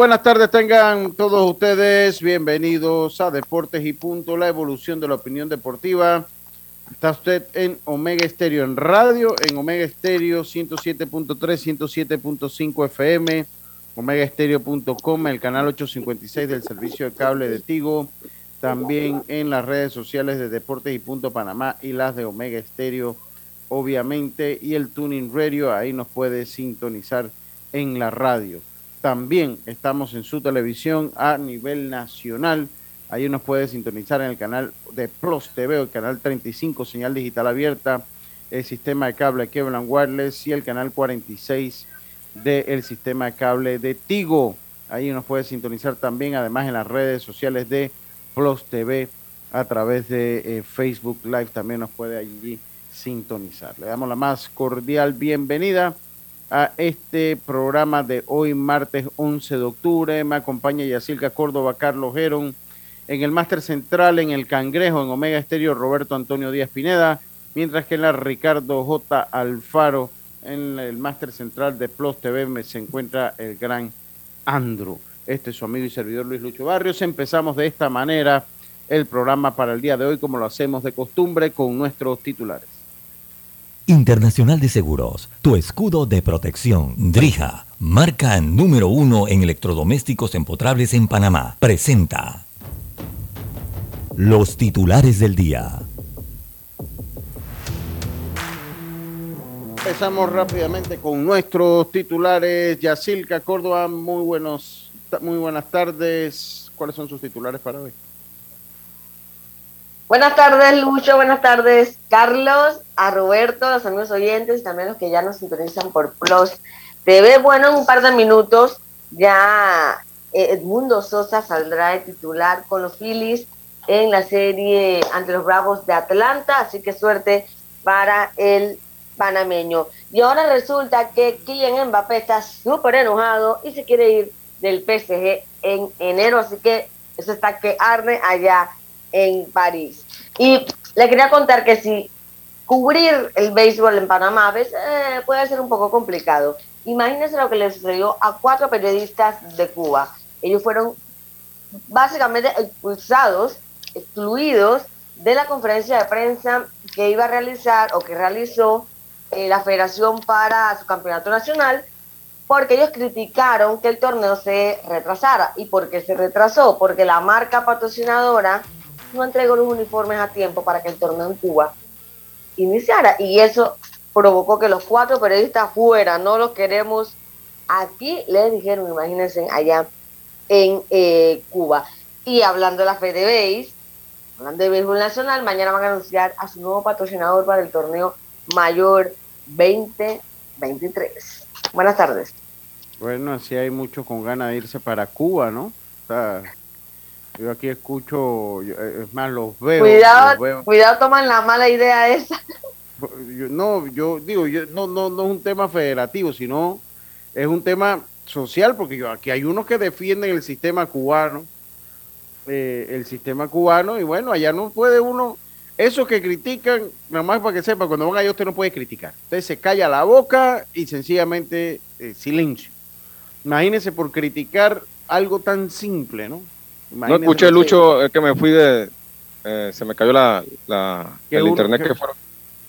Buenas tardes, tengan todos ustedes bienvenidos a Deportes y Punto, la evolución de la opinión deportiva. Está usted en Omega Estéreo en radio, en Omega Estéreo 107.3, 107.5 FM, omegaestereo.com, el canal 856 del servicio de cable de Tigo, también en las redes sociales de Deportes y Punto Panamá y las de Omega Estéreo, obviamente, y el Tuning Radio, ahí nos puede sintonizar en la radio. También estamos en su televisión a nivel nacional. Ahí nos puede sintonizar en el canal de Plus TV, el canal 35, señal digital abierta, el sistema de cable Kevlan Wireless y el canal 46 del sistema de cable de Tigo. Ahí nos puede sintonizar también, además en las redes sociales de Plus TV a través de eh, Facebook Live. También nos puede allí sintonizar. Le damos la más cordial bienvenida a este programa de hoy, martes 11 de octubre. Me acompaña Yacilca Córdoba, Carlos Gerón, en el Máster Central, en el Cangrejo, en Omega Estéreo, Roberto Antonio Díaz Pineda, mientras que en la Ricardo J. Alfaro, en el Máster Central de Plus TV, se encuentra el gran Andrew. Este es su amigo y servidor Luis Lucho Barrios. Empezamos de esta manera el programa para el día de hoy, como lo hacemos de costumbre, con nuestros titulares. Internacional de Seguros, tu escudo de protección. Drija, marca número uno en electrodomésticos empotrables en Panamá. Presenta los titulares del día. Empezamos rápidamente con nuestros titulares. Yacilca Córdoba, muy, buenos, muy buenas tardes. ¿Cuáles son sus titulares para hoy? Buenas tardes, Lucho. Buenas tardes, Carlos, a Roberto, los amigos oyentes y también los que ya nos sintonizan por Plus TV. Bueno, en un par de minutos ya Edmundo Sosa saldrá de titular con los Phillies en la serie ante los Bravos de Atlanta, así que suerte para el panameño. Y ahora resulta que Kylian Mbappé está súper enojado y se quiere ir del PSG en enero, así que eso está que arde allá en París. Y le quería contar que si cubrir el béisbol en Panamá a veces eh, puede ser un poco complicado. Imagínense lo que le sucedió a cuatro periodistas de Cuba. Ellos fueron básicamente expulsados, excluidos de la conferencia de prensa que iba a realizar o que realizó eh, la Federación para su campeonato nacional, porque ellos criticaron que el torneo se retrasara. ¿Y por qué se retrasó? Porque la marca patrocinadora no entregó los uniformes a tiempo para que el torneo en Cuba iniciara. Y eso provocó que los cuatro periodistas fuera, no los queremos aquí, les dijeron, imagínense, allá en eh, Cuba. Y hablando de la FedeBase, hablando de béisbol nacional, mañana van a anunciar a su nuevo patrocinador para el torneo mayor 2023. Buenas tardes. Bueno, así hay muchos con ganas de irse para Cuba, ¿no? O sea, yo aquí escucho, es más, los veo. Cuidado, los veo. cuidado, toman la mala idea esa. Yo, no, yo digo, yo, no, no, no es un tema federativo, sino es un tema social, porque yo, aquí hay unos que defienden el sistema cubano, eh, el sistema cubano, y bueno, allá no puede uno, esos que critican, nada más para que sepa, cuando van allá usted no puede criticar. Usted se calla la boca y sencillamente eh, silencio. Imagínese por criticar algo tan simple, ¿no? No escuché, Lucho, es que me fui de... Eh, se me cayó la, la el uno, internet que, que, fueron.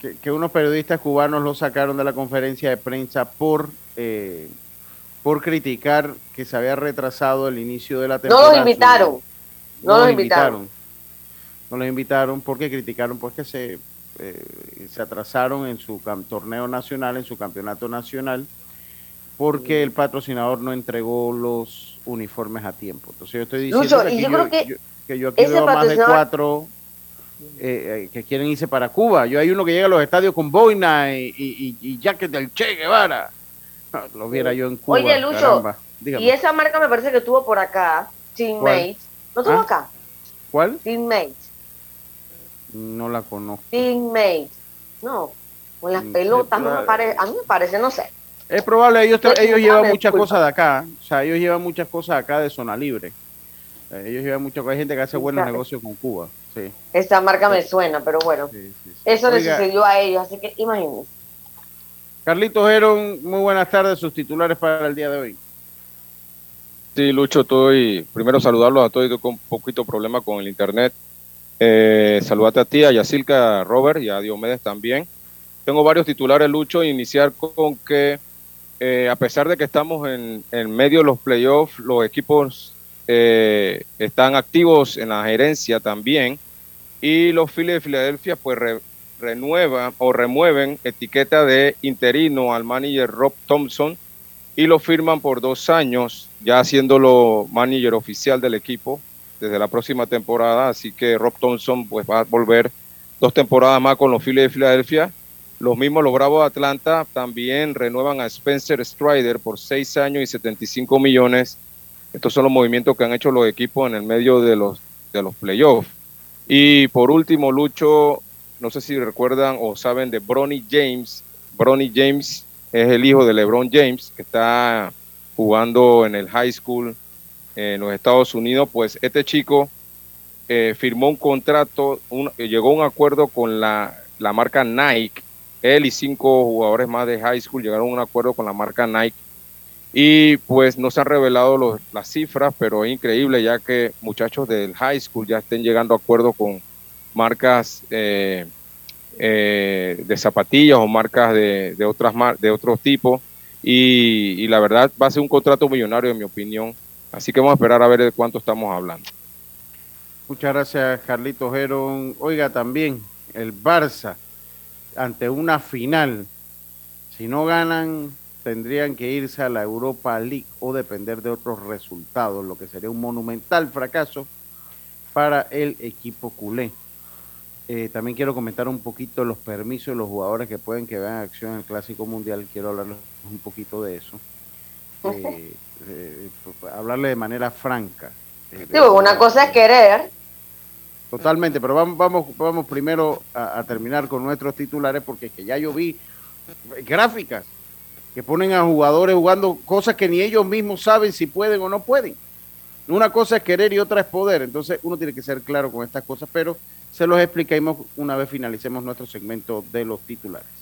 Que, que, unos periodistas cubanos lo sacaron de la conferencia de prensa por eh, por criticar que se había retrasado el inicio de la temporada. No los invitaron. No, no los invitaron. invitaron. No los invitaron porque criticaron pues que se eh, se atrasaron en su torneo nacional, en su campeonato nacional, porque el patrocinador no entregó los uniformes a tiempo. Entonces yo estoy diciendo que, yo, que, yo, aquí veo más de cuatro eh, que quieren irse para Cuba. Yo hay uno que llega a los estadios con boina y, y, y, jacket del Che Guevara. Lo viera yo en Cuba. Oye, Lucho, y esa marca me parece que tuvo por acá, Teammates. ¿No tuvo ¿Ah? acá? ¿Cuál? Teammates. No la conozco. Teammates. No, con las mm, pelotas, no me parece, a mí me parece, no sé. Es probable, ellos, ellos llevan muchas cosas de acá, o sea, ellos llevan muchas cosas acá de zona libre. Ellos llevan muchas cosas, hay gente que hace buenos negocios con Cuba. Sí. Esa marca me suena, pero bueno, eso le sucedió a ellos, así que imagínense. Carlitos Heron, muy buenas tardes, sus titulares para el día de hoy. Sí, Lucho, estoy primero saludarlos a todos, con un poquito problema con el internet. Eh, saludate a ti, a Yacilca, Robert y a Diomedes también. Tengo varios titulares, Lucho, iniciar con que eh, a pesar de que estamos en, medio de los playoffs, los equipos eh, están activos en la gerencia también y los Phillies de Filadelfia pues renuevan o remueven etiqueta de interino al manager Rob Thompson y lo firman por dos años, ya haciéndolo manager oficial del equipo desde la próxima temporada. Así que Rob Thompson pues, va a volver dos temporadas más con los Phillies de Filadelfia. Los mismos, los Bravos de Atlanta, también renuevan a Spencer Strider por seis años y 75 millones. Estos son los movimientos que han hecho los equipos en el medio de los, de los playoffs. Y por último, Lucho, no sé si recuerdan o saben de Bronny James. Bronny James es el hijo de LeBron James, que está jugando en el high school en los Estados Unidos. Pues este chico eh, firmó un contrato, llegó a un acuerdo con la, la marca Nike. Él y cinco jugadores más de high school llegaron a un acuerdo con la marca Nike. Y pues no se han revelado las cifras, pero es increíble ya que muchachos del high school ya estén llegando a acuerdo con marcas eh, eh, de zapatillas o marcas de, de otras de otros tipos y, la verdad va a ser un contrato millonario en mi opinión. Así que vamos a esperar a ver de cuánto estamos hablando. Muchas gracias Carlitos Geron oiga también el Barça ante una final si no ganan tendrían que irse a la Europa League o depender de otros resultados lo que sería un monumental fracaso para el equipo culé eh, también quiero comentar un poquito los permisos de los jugadores que pueden que vean acción en el Clásico Mundial. Quiero hablarles un poquito de eso. Eh, eh, hablarle de manera franca. una cosa es querer. Totalmente, pero vamos, vamos, vamos primero a, terminar con nuestros titulares porque es que ya yo vi gráficas que ponen a jugadores jugando cosas que ni ellos mismos saben si pueden o no pueden. Una cosa es querer y otra es poder. Entonces uno tiene que ser claro con estas cosas, pero se los expliquemos una vez finalicemos nuestro segmento de los titulares.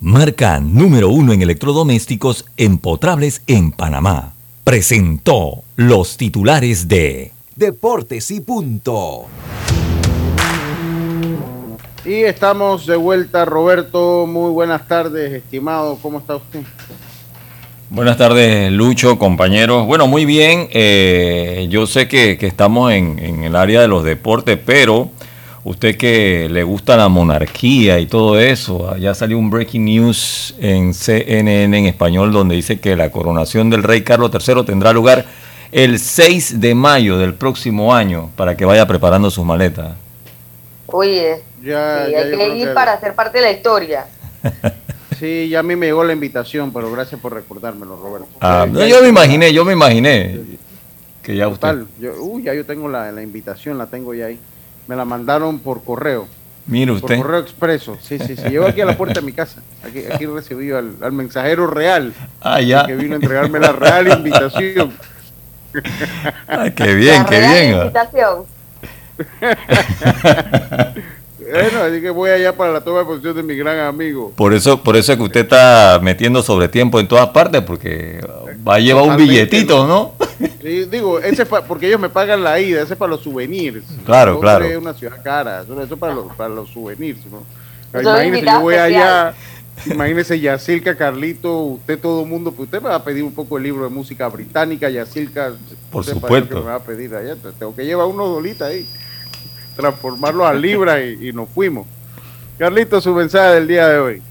marca número uno en electrodomésticos empotrables en Panamá. Presentó los titulares de Deportes y Punto. Y estamos de vuelta, Roberto. Muy buenas tardes, estimado. ¿Cómo está usted? Buenas tardes, Lucho, compañeros. Bueno, muy bien. Eh, yo sé que, estamos en, en, el área de los deportes, pero Usted que le gusta la monarquía y todo eso, ya salió un breaking news en CNN en español donde dice que la coronación del rey Carlos III tendrá lugar el 6 de mayo del próximo año para que vaya preparando sus maletas. Oye, ya, hay que ir para ser parte de la historia. Sí, ya a mí me llegó la invitación, pero gracias por recordármelo, Roberto. Ah, yo me imaginé, yo me imaginé que ya usted. uy, ya yo tengo la, la invitación, la tengo ya ahí. Me la mandaron por correo. Mire usted. Por correo expreso. Sí, sí, sí. Llevo aquí a la puerta de mi casa. Aquí, aquí recibí al, al mensajero real. Ah, ya. Que vino a entregarme la real invitación. Ah, qué bien, qué bien. Invitación. Bueno, así que voy allá para la toma de posición de mi gran amigo. Por eso, por eso es que usted está metiendo sobre tiempo en todas partes, porque va a llevar un billetito, ¿no? Sí, digo, ese es porque ellos me pagan la ida, ese es para los souvenirs. Claro, claro. Es una ciudad cara, eso es para los, para los souvenirs. ¿no? Imagínese, yo voy allá, imagínese Yacilca, Carlito, usted todo el mundo, pues usted me va a pedir un poco el libro de música británica, Yacilca. Por supuesto. me va a pedir allá, tengo que llevar unos dolitas ahí transformarlo a libra y, nos fuimos. Carlito, su mensaje del día de hoy.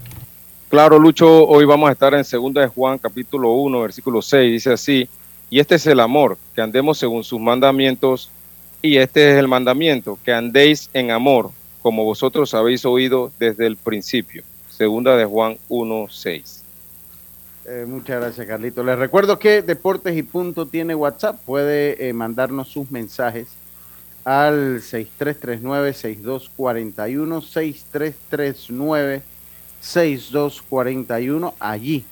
Claro, Lucho, hoy vamos a estar en segunda de Juan, capítulo 1, versículo 6, dice así, y este es el amor, que andemos según sus mandamientos, y este es el mandamiento, que andéis en amor, como vosotros habéis oído desde el principio. Segunda de Juan 1, 6. Eh, muchas gracias, Carlito. Les recuerdo que Deportes y Punto tiene WhatsApp. Puede eh, mandarnos sus mensajes al 6339-6241, 6339-6241. Allí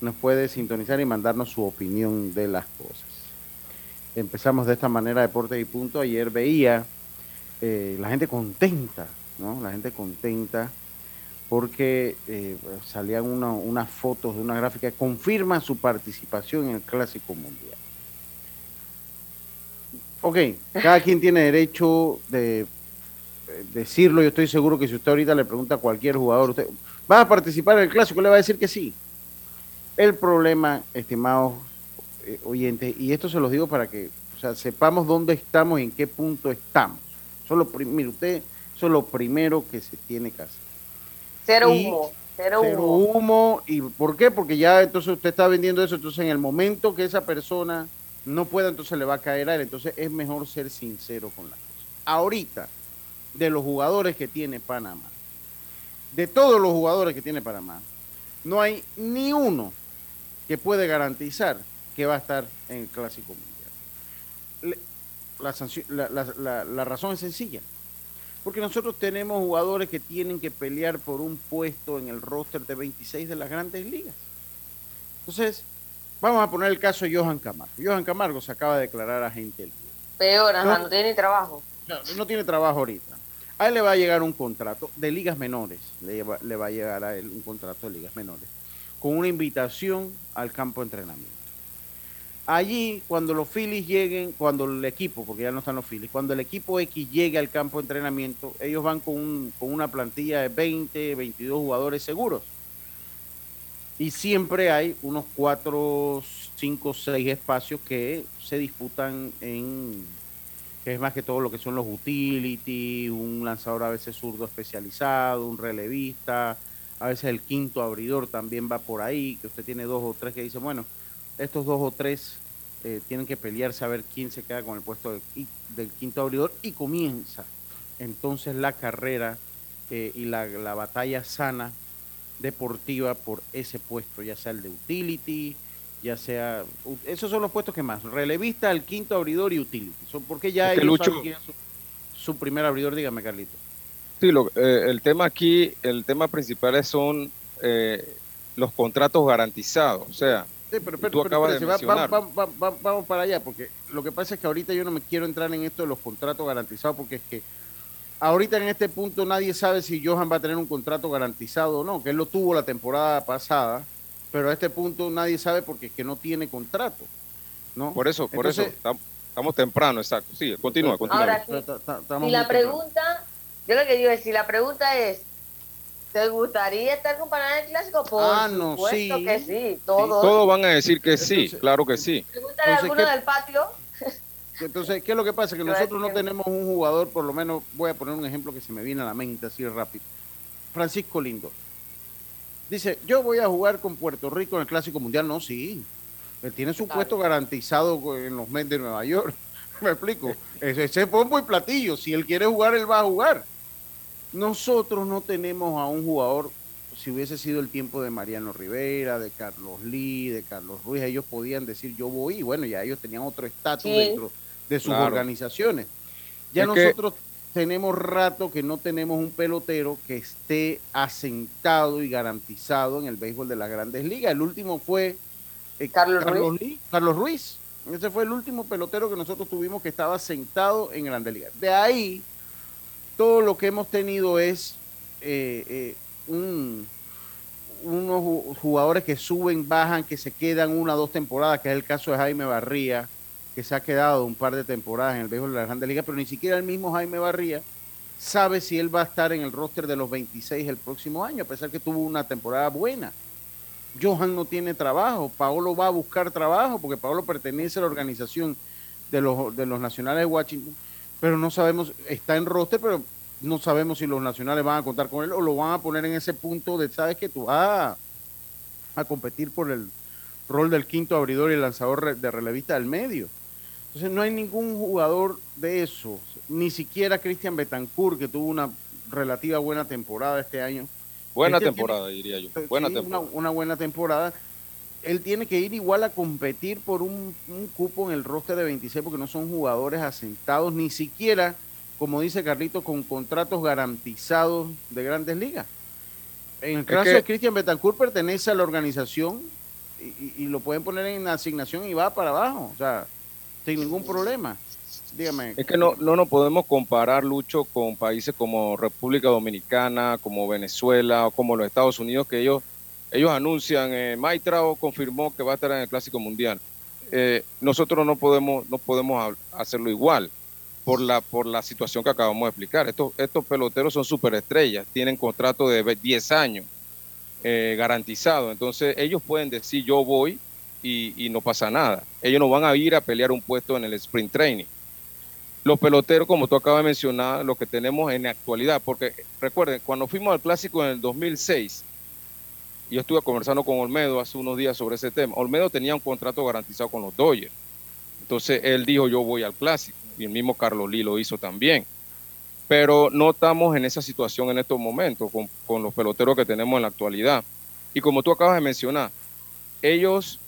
nos puede sintonizar y mandarnos su opinión de las cosas. Empezamos de esta manera, Deportes y Punto. Ayer veía eh, la gente contenta, ¿no? La gente contenta porque eh, salían unas fotos de una gráfica que confirma su participación en el Clásico Mundial. Ok, cada quien tiene derecho de eh, decirlo. Yo estoy seguro que si usted ahorita le pregunta a cualquier jugador, usted va a participar en el clásico, le va a decir que sí. El problema, estimados eh, oyentes, y esto se los digo para que sepamos dónde estamos y en qué punto estamos. Eso mire, usted, eso es lo primero que se tiene que hacer. Cero humo. Cero, cero humo. ¿Y por qué? Porque ya entonces usted está vendiendo eso. Entonces, en el momento que esa persona no pueda, entonces le va a caer a él. Entonces es mejor ser sincero con las cosas. Ahorita, de los jugadores que tiene Panamá, de todos los jugadores que tiene Panamá, no hay ni uno que puede garantizar que va a estar en el Clásico Mundial. La, la razón es sencilla. Porque nosotros tenemos jugadores que tienen que pelear por un puesto en el roster de 26 de las grandes ligas. Entonces, Vamos a poner el caso de Johan Camargo. Johan Camargo se acaba de declarar agente libre. Peor, no, tiene trabajo. No, tiene trabajo ahorita. A él le va a llegar un contrato de ligas menores. Le, le va a llegar a él un contrato de ligas menores. Con una invitación al campo de entrenamiento. Allí, cuando los Phillies lleguen, cuando el equipo, porque ya no están los Phillies, cuando el equipo X llegue al campo de entrenamiento, ellos van con, con una plantilla de 20, 22 jugadores seguros y siempre hay unos cuatro, cinco, seis espacios que se disputan en, que es más que todo lo que son los utility, un lanzador a veces zurdo especializado, un relevista, a veces el quinto abridor también va por ahí, que usted tiene dos o tres que dicen, bueno, estos dos o tres eh, tienen que pelearse a ver quién se queda con el puesto del, quinto abridor y comienza entonces la carrera eh, y la, la batalla sana deportiva por ese puesto, ya sea el de utility, ya sea... Esos son los puestos que más. Relevista, el quinto abridor y utility. porque ya ellos su, primer abridor, dígame Carlito. Sí, lo, eh, el tema aquí, el tema principal son eh, los contratos garantizados. O sea, tú acabas de vamos para allá, porque lo que pasa es que ahorita yo no me quiero entrar en esto de los contratos garantizados, porque es que ahorita en este punto nadie sabe si Johan va a tener un contrato garantizado o no, que él lo tuvo la temporada pasada, pero a este punto nadie sabe porque es que no tiene contrato. ¿no? Por eso, por eso, estamos temprano, exacto. Sí, continúa, continúa. Ahora, si, la pregunta, yo lo que digo es, si la pregunta es, ¿te gustaría estar con Panamá en el Clásico? Por ah, no, supuesto sí. que sí, todos. todos van a decir que sí, claro que sí. Pregúntale a alguno del patio. Entonces, ¿qué es lo que pasa? Que nosotros no tenemos un jugador, por lo menos voy a poner un ejemplo que se me viene a la mente así rápido. Francisco Lindo. Dice, yo voy a jugar con Puerto Rico en el Clásico Mundial. No, sí. Él tiene su puesto garantizado en los Mets de Nueva York. me explico. Ese, ese pompo y platillo. Si él quiere jugar, él va a jugar. Nosotros no tenemos a un jugador, si hubiese sido el tiempo de Mariano Rivera, de Carlos Lee, de Carlos Ruiz, ellos podían decir yo voy, y bueno, ya ellos tenían otro estatus dentro de sus organizaciones. Ya nosotros tenemos rato que no tenemos un pelotero que esté asentado y garantizado en el béisbol de las grandes ligas. El último fue eh, Carlos, Ruiz. Carlos Ruiz. Ese fue el último pelotero que nosotros tuvimos que estaba sentado en Grandes Ligas. De ahí, todo lo que hemos tenido es eh, eh, un, unos jugadores que suben, bajan, que se quedan una o dos temporadas, que es el caso de Jaime Barría, se ha quedado un par de temporadas en el béisbol de la Grande Liga, pero ni siquiera el mismo Jaime Barría sabe si él va a estar en el roster de los 26 el próximo año, a pesar que tuvo una temporada buena. Johan no tiene trabajo, Paolo va a buscar trabajo porque Paolo pertenece a la organización de los, de los nacionales de Washington, pero no sabemos, está en roster, pero no sabemos si los nacionales van a contar con él o lo van a poner en ese punto de, sabes que tú vas a, competir por el rol del quinto abridor y lanzador de relevista del medio. Entonces no hay ningún jugador de eso, ni siquiera Cristian Betancourt, que tuvo una relativa buena temporada este año. Buena temporada, diría yo. Buena temporada. Una, buena temporada. Él tiene que ir igual a competir por un, un cupo en el roster de 26 porque no son jugadores asentados, ni siquiera como dice Carlito, con contratos garantizados de grandes ligas. En el caso de Cristian Betancourt pertenece a la organización y, lo pueden poner en asignación y va para abajo, o sea, sin ningún problema. Dígame. Es que no, no nos podemos comparar, Lucho, con países como República Dominicana, como Venezuela o como los Estados Unidos, que ellos, ellos anuncian, eh, Maitrao confirmó que va a estar en el Clásico Mundial. Eh, nosotros no podemos, no podemos hacerlo igual por la, por la situación que acabamos de explicar. Estos, estos peloteros son superestrellas, tienen contrato de 10 años eh, garantizado. Entonces ellos pueden decir yo voy y, no pasa nada. Ellos no van a ir a pelear un puesto en el sprint training. Los peloteros, como tú acabas de mencionar, lo que tenemos en la actualidad, porque recuerden, cuando fuimos al clásico en el 2006, yo estuve conversando con Olmedo hace unos días sobre ese tema. Olmedo tenía un contrato garantizado con los Dodgers. Entonces él dijo, yo voy al clásico y el mismo Carlos Lee lo hizo también. Pero no estamos en esa situación en estos momentos con, los peloteros que tenemos en la actualidad. Y como tú acabas de mencionar, ellos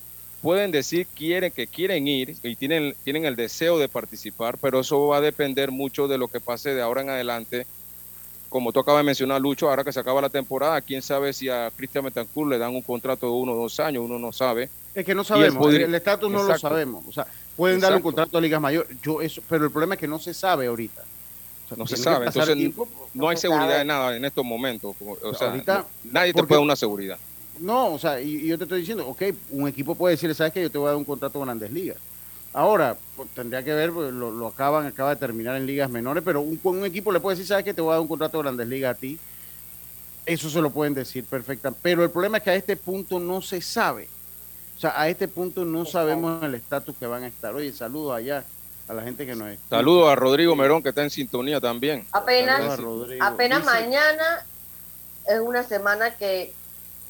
pueden decir quieren que quieren ir y tienen, tienen el deseo de participar, pero eso va a depender mucho de lo que pase de ahora en adelante. Como tú acabas de mencionar, Lucho, ahora que se acaba la temporada, quién sabe si a Cristian Betancourt le dan un contrato de uno o dos años, uno no sabe. Es que no sabemos, el estatus no lo sabemos. O sea, Pueden dar un contrato a ligas mayores, yo eso, pero el problema es que no se sabe ahorita. no se sabe, entonces no, hay seguridad de nada en estos momentos. O sea, nadie te puede dar una seguridad. No, o sea, y, yo te estoy diciendo, ok, un equipo puede decir, ¿sabes que Yo te voy a dar un contrato con Grandes Ligas. Ahora, pues, tendría que ver, pues, lo, acaban, acaba de terminar en ligas menores, pero un, un equipo le puede decir, ¿sabes que Te voy a dar un contrato de Grandes Ligas a ti. Eso se lo pueden decir perfectamente. Pero el problema es que a este punto no se sabe. O sea, a este punto no sabemos el estatus que van a estar. Oye, saludos allá a la gente que nos está. Saludos a Rodrigo Merón, que está en sintonía también. Apenas, apenas mañana es una semana que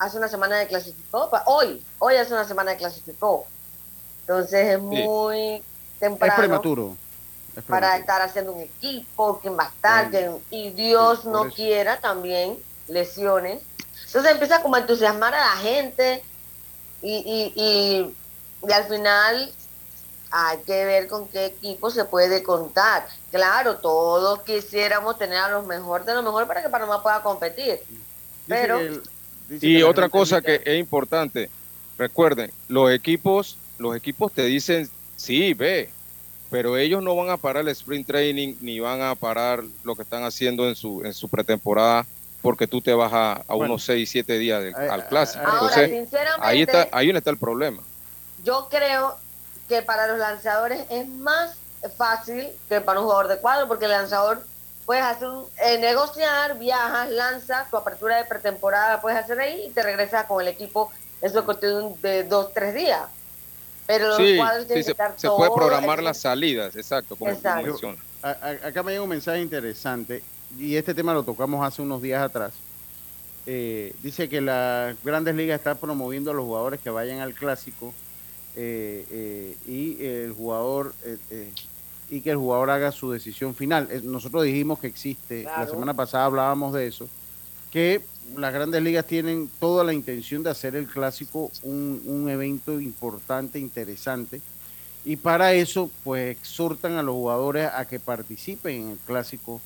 hace una semana de clasificó. Hoy, hoy hace una semana de clasificó. Entonces es muy temprano. Es prematuro. Para estar haciendo un equipo, quién va a estar, y Dios no quiera también lesiones. Entonces empieza como a entusiasmar a la gente y, y, y, al final hay que ver con qué equipo se puede contar. Claro, todos quisiéramos tener a los mejores de lo mejor para que Panamá pueda competir. Pero y otra cosa que es importante, recuerden, los equipos, los equipos te dicen, sí, ve, pero ellos no van a parar el sprint training ni van a parar lo que están haciendo en su en su pretemporada porque tú te vas a, unos 6, 7 días al clásico. Entonces, ahí está, ahí está el problema. Yo creo que para los lanzadores es más fácil que para un jugador de cuadro, porque el lanzador puedes hacer eh, negociar, viajas, lanzas, tu apertura de pretemporada puedes hacer ahí y te regresas con el equipo eso cuestión de dos, tres días. Pero los cuadros sí, se, se puede programar las salidas, exacto, como exacto. Acá me llega un mensaje interesante y este tema lo tocamos hace unos días atrás, eh, dice que las grandes ligas están promoviendo a los jugadores que vayan al clásico eh, eh, y el jugador y que el jugador haga su decisión final. Nosotros dijimos que existe, la semana pasada hablábamos de eso, que las grandes ligas tienen toda la intención de hacer el clásico un, un evento importante, interesante, y para eso pues exhortan a los jugadores a que participen en el clásico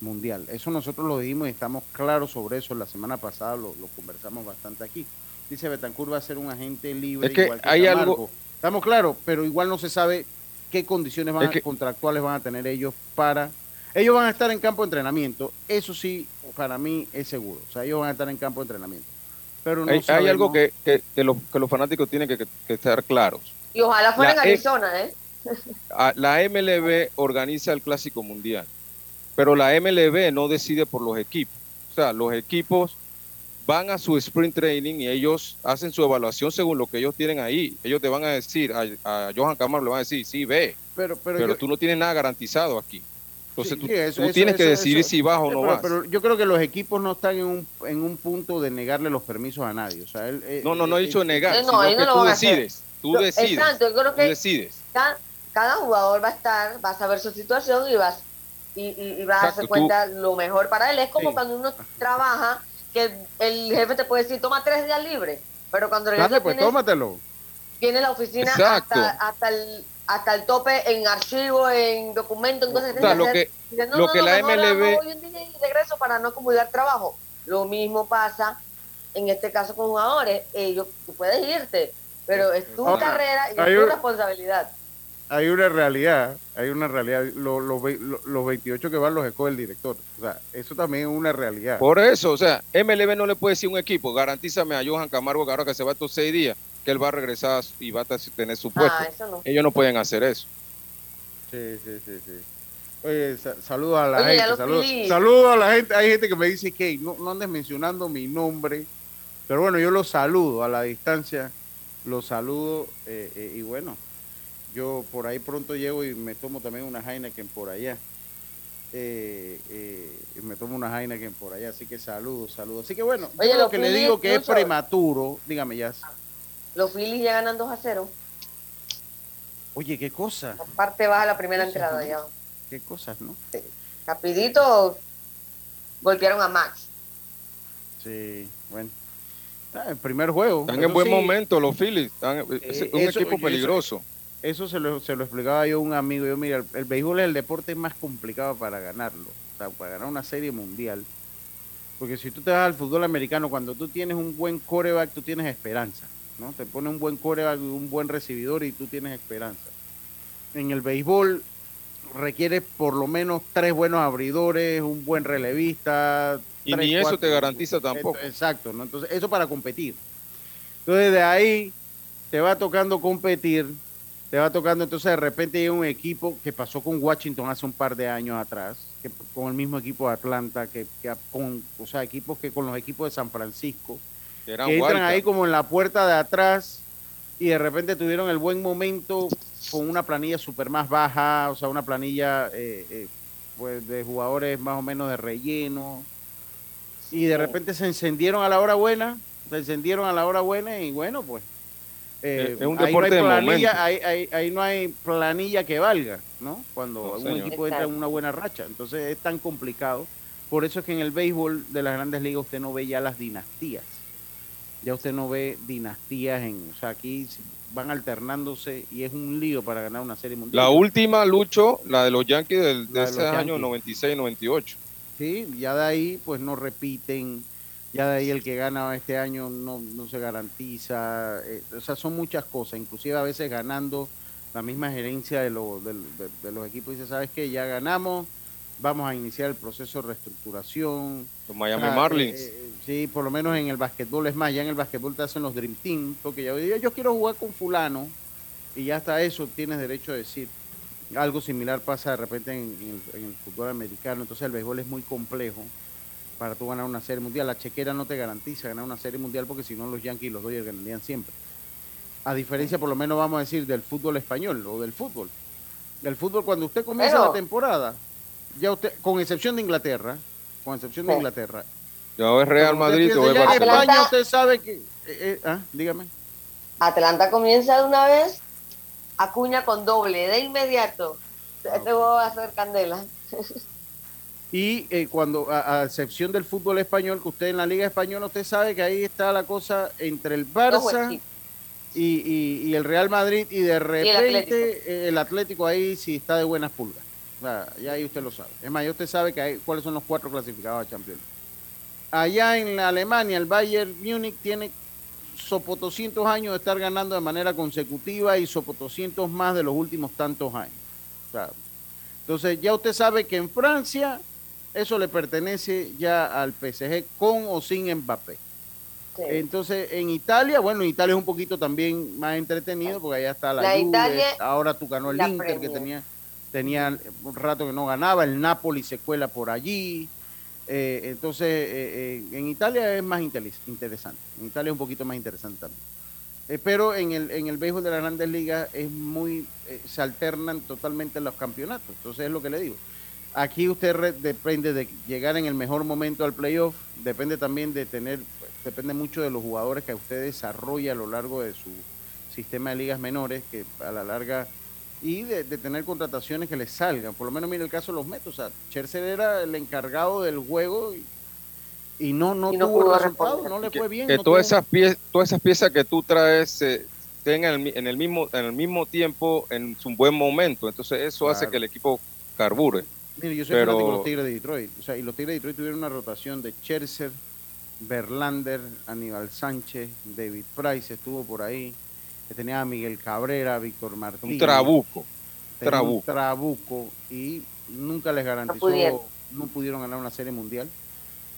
mundial. Eso nosotros lo dijimos y estamos claros sobre eso. La semana pasada lo, conversamos bastante aquí. Dice Betancourt va a ser un agente libre. Es que, hay algo. Estamos claros, pero igual no se sabe qué condiciones van contractuales van a tener ellos para Ellos van a estar en campo de entrenamiento, eso sí, para mí es seguro. O sea, ellos van a estar en campo de entrenamiento. Pero no hay, algo que, que, que los, que los fanáticos tienen que, que- que estar claros. Y ojalá fuera en La- eh, Arizona, ¿eh? La MLB organiza el Clásico Mundial, pero la MLB no decide por los equipos. O sea, los equipos van a su sprint training y ellos hacen su evaluación según lo que ellos tienen ahí. Ellos te van a decir, a, a Johan Camargo le van a decir, sí, ve, Pero, pero, pero, yo- tú no tienes nada garantizado aquí. Entonces Sí, tú, sí, eso- tú eso- tienes que decidir eso- si vas o Sí, no pero, vas. pero yo creo que los equipos no están en un, en un punto de negarle los permisos a nadie. O sea, él, eh, no, no, no he eh, dicho eh, negar, no, sino que tú decides. Tú decides. Exacto, yo creo Tú que decides. cada, cada jugador va a estar, va a saber su situación y vas y, y, y vas a darse tú- cuenta lo mejor para él. Es como Sí. cuando uno trabaja, que el jefe te puede decir, toma tres días libres, pero cuando Dale, regresas pues tienes, tómatelo. tienes la oficina hasta, hasta, el, hasta el tope en archivo, en documento, entonces O sea, tienes lo que- no, lo no, que no, la MLB voy un día y regreso para no acumular trabajo. Lo mismo pasa en este caso con jugadores. Ellos, tú puedes irte, pero es tu Ahora, carrera y es tu responsabilidad. Hay una realidad, hay una realidad. Lo- lo ve- lo- los 28 que van los escoge el director. O sea, eso también es una realidad. Por eso, o sea, MLB no le puede decir a un equipo, garantízame a Johan Camargo que ahora que se va estos seis días, que él va a regresar y va a tener su puesto. Ah, eso no. Ellos no pueden hacer eso. Sí, sí, sí, sí. Oye, sa- saludos a la Oye, gente. Saludos, saludos a la gente. Hay gente que me dice que no, no andes mencionando mi nombre. Pero bueno, yo los saludo a la distancia. Los saludo. eh, eh, y bueno, yo por ahí pronto llego y me tomo también una Heineken por allá. Eh, eh, y me tomo una Heineken por allá. Así que saludos, saludos. Así que bueno, yo lo que le digo que es prematuro. Dígame ya. Los Phillies ya ganan 2 a 0. Oye, qué cosa. Aparte baja la primera entrada ¿no? ya. Qué cosas, ¿no? Rapidito golpearon a Max. Sí, bueno. Ah, el primer juego. Están en buen sí, momento los Phillies. Están, es Eh, un eso- equipo peligroso. Eso se lo, se lo explicaba yo a un amigo. Yo, mira, el, el béisbol es el deporte más complicado para ganarlo. O sea, para ganar una serie mundial. Porque si tú te vas al fútbol americano, cuando tú tienes un buen coreback, tú tienes esperanza. ¿no? Te pone un buen coreback, un buen recibidor y tú tienes esperanza. En el béisbol requiere por lo menos tres buenos abridores, un buen relevista. Y tres, ni eso cuatro- te garantiza tampoco. Exacto, ¿no? Entonces, eso para competir. Entonces, de ahí te va tocando competir, te va tocando, entonces de repente llega un equipo que pasó con Washington hace un par de años atrás, que con el mismo equipo de Atlanta, que, que con, o sea, equipos que con los equipos de San Francisco, que eran que entran ahí como en la puerta de atrás y de repente tuvieron el buen momento con una planilla súper más baja, o sea, una planilla eh, eh, pues de jugadores más o menos de relleno. Y de repente se encendieron a la hora buena, se encendieron a la hora buena y bueno, pues. Eh, Es un ahí deporte no de hay planilla, momento. ahí, ahí- ahí no hay planilla que valga, ¿no? Cuando No, un señor. equipo entra en una buena racha. Entonces es tan complicado. Por eso es que en el béisbol de las grandes ligas usted no ve ya las dinastías ya usted no ve dinastías en, o sea, aquí van alternándose y es un lío para ganar una serie mundial. La última, Lucho, la de los Yankees del- de, ese año Yankees. 96-98. Sí, ya de ahí pues no repiten, ya de ahí el que gana este año no, no se garantiza, eh, o sea, son muchas cosas, inclusive a veces ganando la misma gerencia de, lo- de- de los equipos dice, ¿sabes qué? Ya ganamos, vamos a iniciar el proceso de reestructuración. Los Miami Ah, Marlins. eh, eh, sí, por lo menos en el básquetbol es más, ya en el básquetbol te hacen los Dream Team, porque ya yo, yo quiero jugar con fulano y ya hasta eso tienes derecho a decir. Algo similar pasa de repente en, en el, en el fútbol americano, entonces el béisbol es muy complejo para tú ganar una serie mundial. La chequera no te garantiza ganar una serie mundial porque si no los Yankees y los Dodgers ganarían siempre. A diferencia, por lo menos vamos a decir, del fútbol español o del fútbol. Del fútbol, cuando usted comienza Pero- la temporada, ya usted, con excepción de Inglaterra, con excepción de. Inglaterra, ¿Ya es Real Madrid o piensa es ya en Barcelona? España, usted sabe que. eh, eh, ah, dígame. Atlanta comienza de una vez, Acuña con doble, de inmediato. Este va a ser candela. Y eh, cuando, a, a excepción del fútbol español, que usted en la Liga Española, usted sabe que ahí está la cosa entre el Barça y, y- y el Real Madrid, y de repente Atlético. eh, el Atlético ahí sí está de buenas pulgas. Ya ahí usted lo sabe. Es más, ya usted sabe que hay, cuáles son los cuatro clasificados a Champions. Allá en la Alemania, el Bayern Múnich tiene sopotoscientos años de estar ganando de manera consecutiva y sopotoscientos más de los últimos tantos años. O sea, Entonces ya usted sabe que en Francia eso le pertenece ya al PSG con o sin Mbappé. Sí. Entonces en Italia, bueno, Italia es un poquito también más entretenido porque allá está la, La Juve, Italia ahora tú ganó el Inter que tenía, tenía un rato que no ganaba, el Napoli se cuela por allí. Eh, entonces eh, eh, en Italia es más interesante, en Italia es un poquito más interesante también. Pero en el, en el béisbol de las grandes ligas es muy, se alternan totalmente los campeonatos. Entonces es lo que le digo. Aquí usted re- depende de llegar en el mejor momento al playoff, depende también de tener, depende mucho de los jugadores que usted desarrolla a lo largo de su sistema de ligas menores, que a la larga, y de, de tener contrataciones que le salgan. Por lo menos mire el caso de los Mets, o sea, Scherzer era el encargado del juego y, y no, no, Y no tuvo resultado, responder. no le que, fue bien. que no todas esas piezas todas esas piezas que tú traes eh, tengan el mi- en el mismo en el mismo tiempo en su buen momento entonces eso hace que el equipo carbure Mire, yo soy Pero- fanático de los Tigres de Detroit. O sea, y los Tigres de Detroit tuvieron una rotación de Scherzer, Verlander, Aníbal Sánchez, David Price estuvo por ahí. que Tenía a Miguel Cabrera, Víctor Martínez. un trabuco trabuco. un trabuco y nunca les garantizó, pudieron. no pudieron ganar una serie mundial.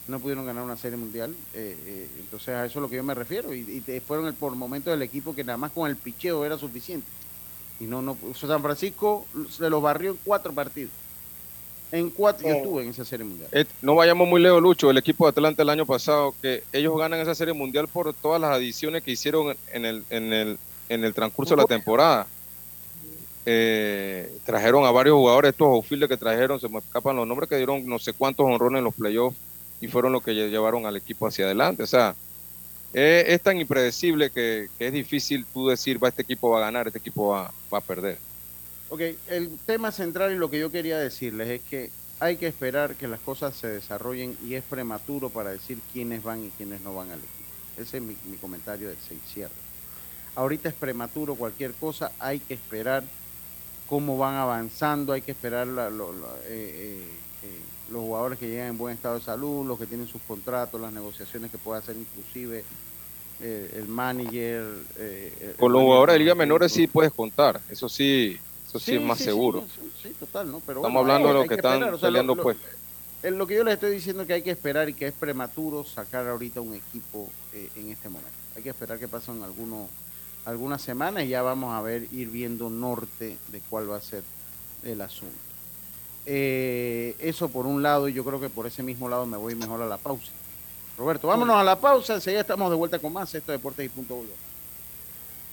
No pudieron ganar una serie mundial. eh, eh, entonces a eso es lo que yo me refiero. Y, fueron el, por momentos del equipo que nada más con el picheo era suficiente. Y no, no, o sea, San Francisco se los barrió en cuatro partidos. En cuatro, yo estuve en esa serie mundial. Eh, no vayamos muy lejos Lucho. El equipo de Atlanta el año pasado que ellos ganan esa serie mundial por todas las adiciones que hicieron en el en el en el transcurso de la temporada. Eh, trajeron a varios jugadores estos outfielders que trajeron se me escapan los nombres que dieron no sé cuántos honrones en los playoffs y fueron los que lle- llevaron al equipo hacia adelante. O sea eh, es tan impredecible que, que es difícil tú decir va este equipo va a ganar este equipo va, va a perder Ok, el tema central y lo que yo quería decirles es que hay que esperar que las cosas se desarrollen y es prematuro para decir quiénes van y quiénes no van al equipo. Ese es mi, mi comentario de seis cierre. Ahorita es prematuro cualquier cosa, hay que esperar cómo van avanzando, hay que esperar la- lo- eh, eh, eh, los jugadores que llegan en buen estado de salud, los que tienen sus contratos, las negociaciones que pueda hacer inclusive eh, el manager. eh, con los jugadores de liga menores sí puedes contar eso sí eso sí, es más sí, seguro Sí, total, ¿no? Pero estamos bueno, hablando de los que están o sea, lo- peleando lo- pues eh, Lo que yo les estoy diciendo es que hay que esperar y que es prematuro sacar ahorita un equipo eh, en este momento. Hay que esperar que pasen algunos, algunas semanas y ya vamos a ver, ir viendo norte de cuál va a ser el asunto. Eh, eso por un lado, y yo creo que por ese mismo lado me voy mejor a la pausa. Roberto, vámonos a la pausa, enseguida estamos de vuelta con más. Esto es Deportes y Punto.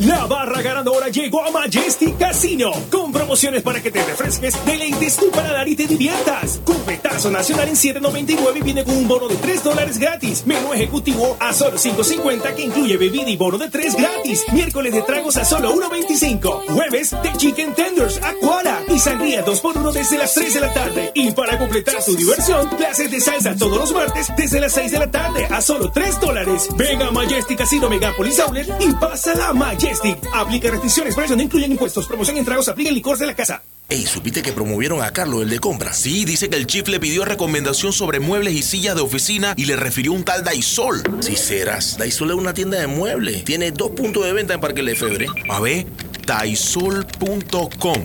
La barra ganadora llegó a Majestic Casino con promociones para que te refresques, deleites tu paladar y te diviertas. Cubetazo nacional en 7.99 viene con un bono de 3 dólares gratis. Menú ejecutivo a solo 5.50 que incluye bebida y bono de 3 gratis. Miércoles de tragos a solo 1.25. Jueves de chicken tenders, aquara y sangría 2x1 desde las 3 de la tarde. Y para completar tu diversión, clases de salsa todos los martes desde las 6 de la tarde a solo 3 dólares. Venga a Majestic Casino Megapolis Outlet y pasa la Majestic. Aplica restricciones, precios no incluyen impuestos. Promoción en tragos, aplica en licor de la casa. Ey, ¿supiste que promovieron a Carlos, el de compras? Sí, dice que el chief le pidió recomendación sobre muebles y sillas de oficina y le refirió un tal Daisol. Si serás, Daisol es una tienda de muebles. Tiene dos puntos de venta en Parque Lefebvre. A ver, daisol.com.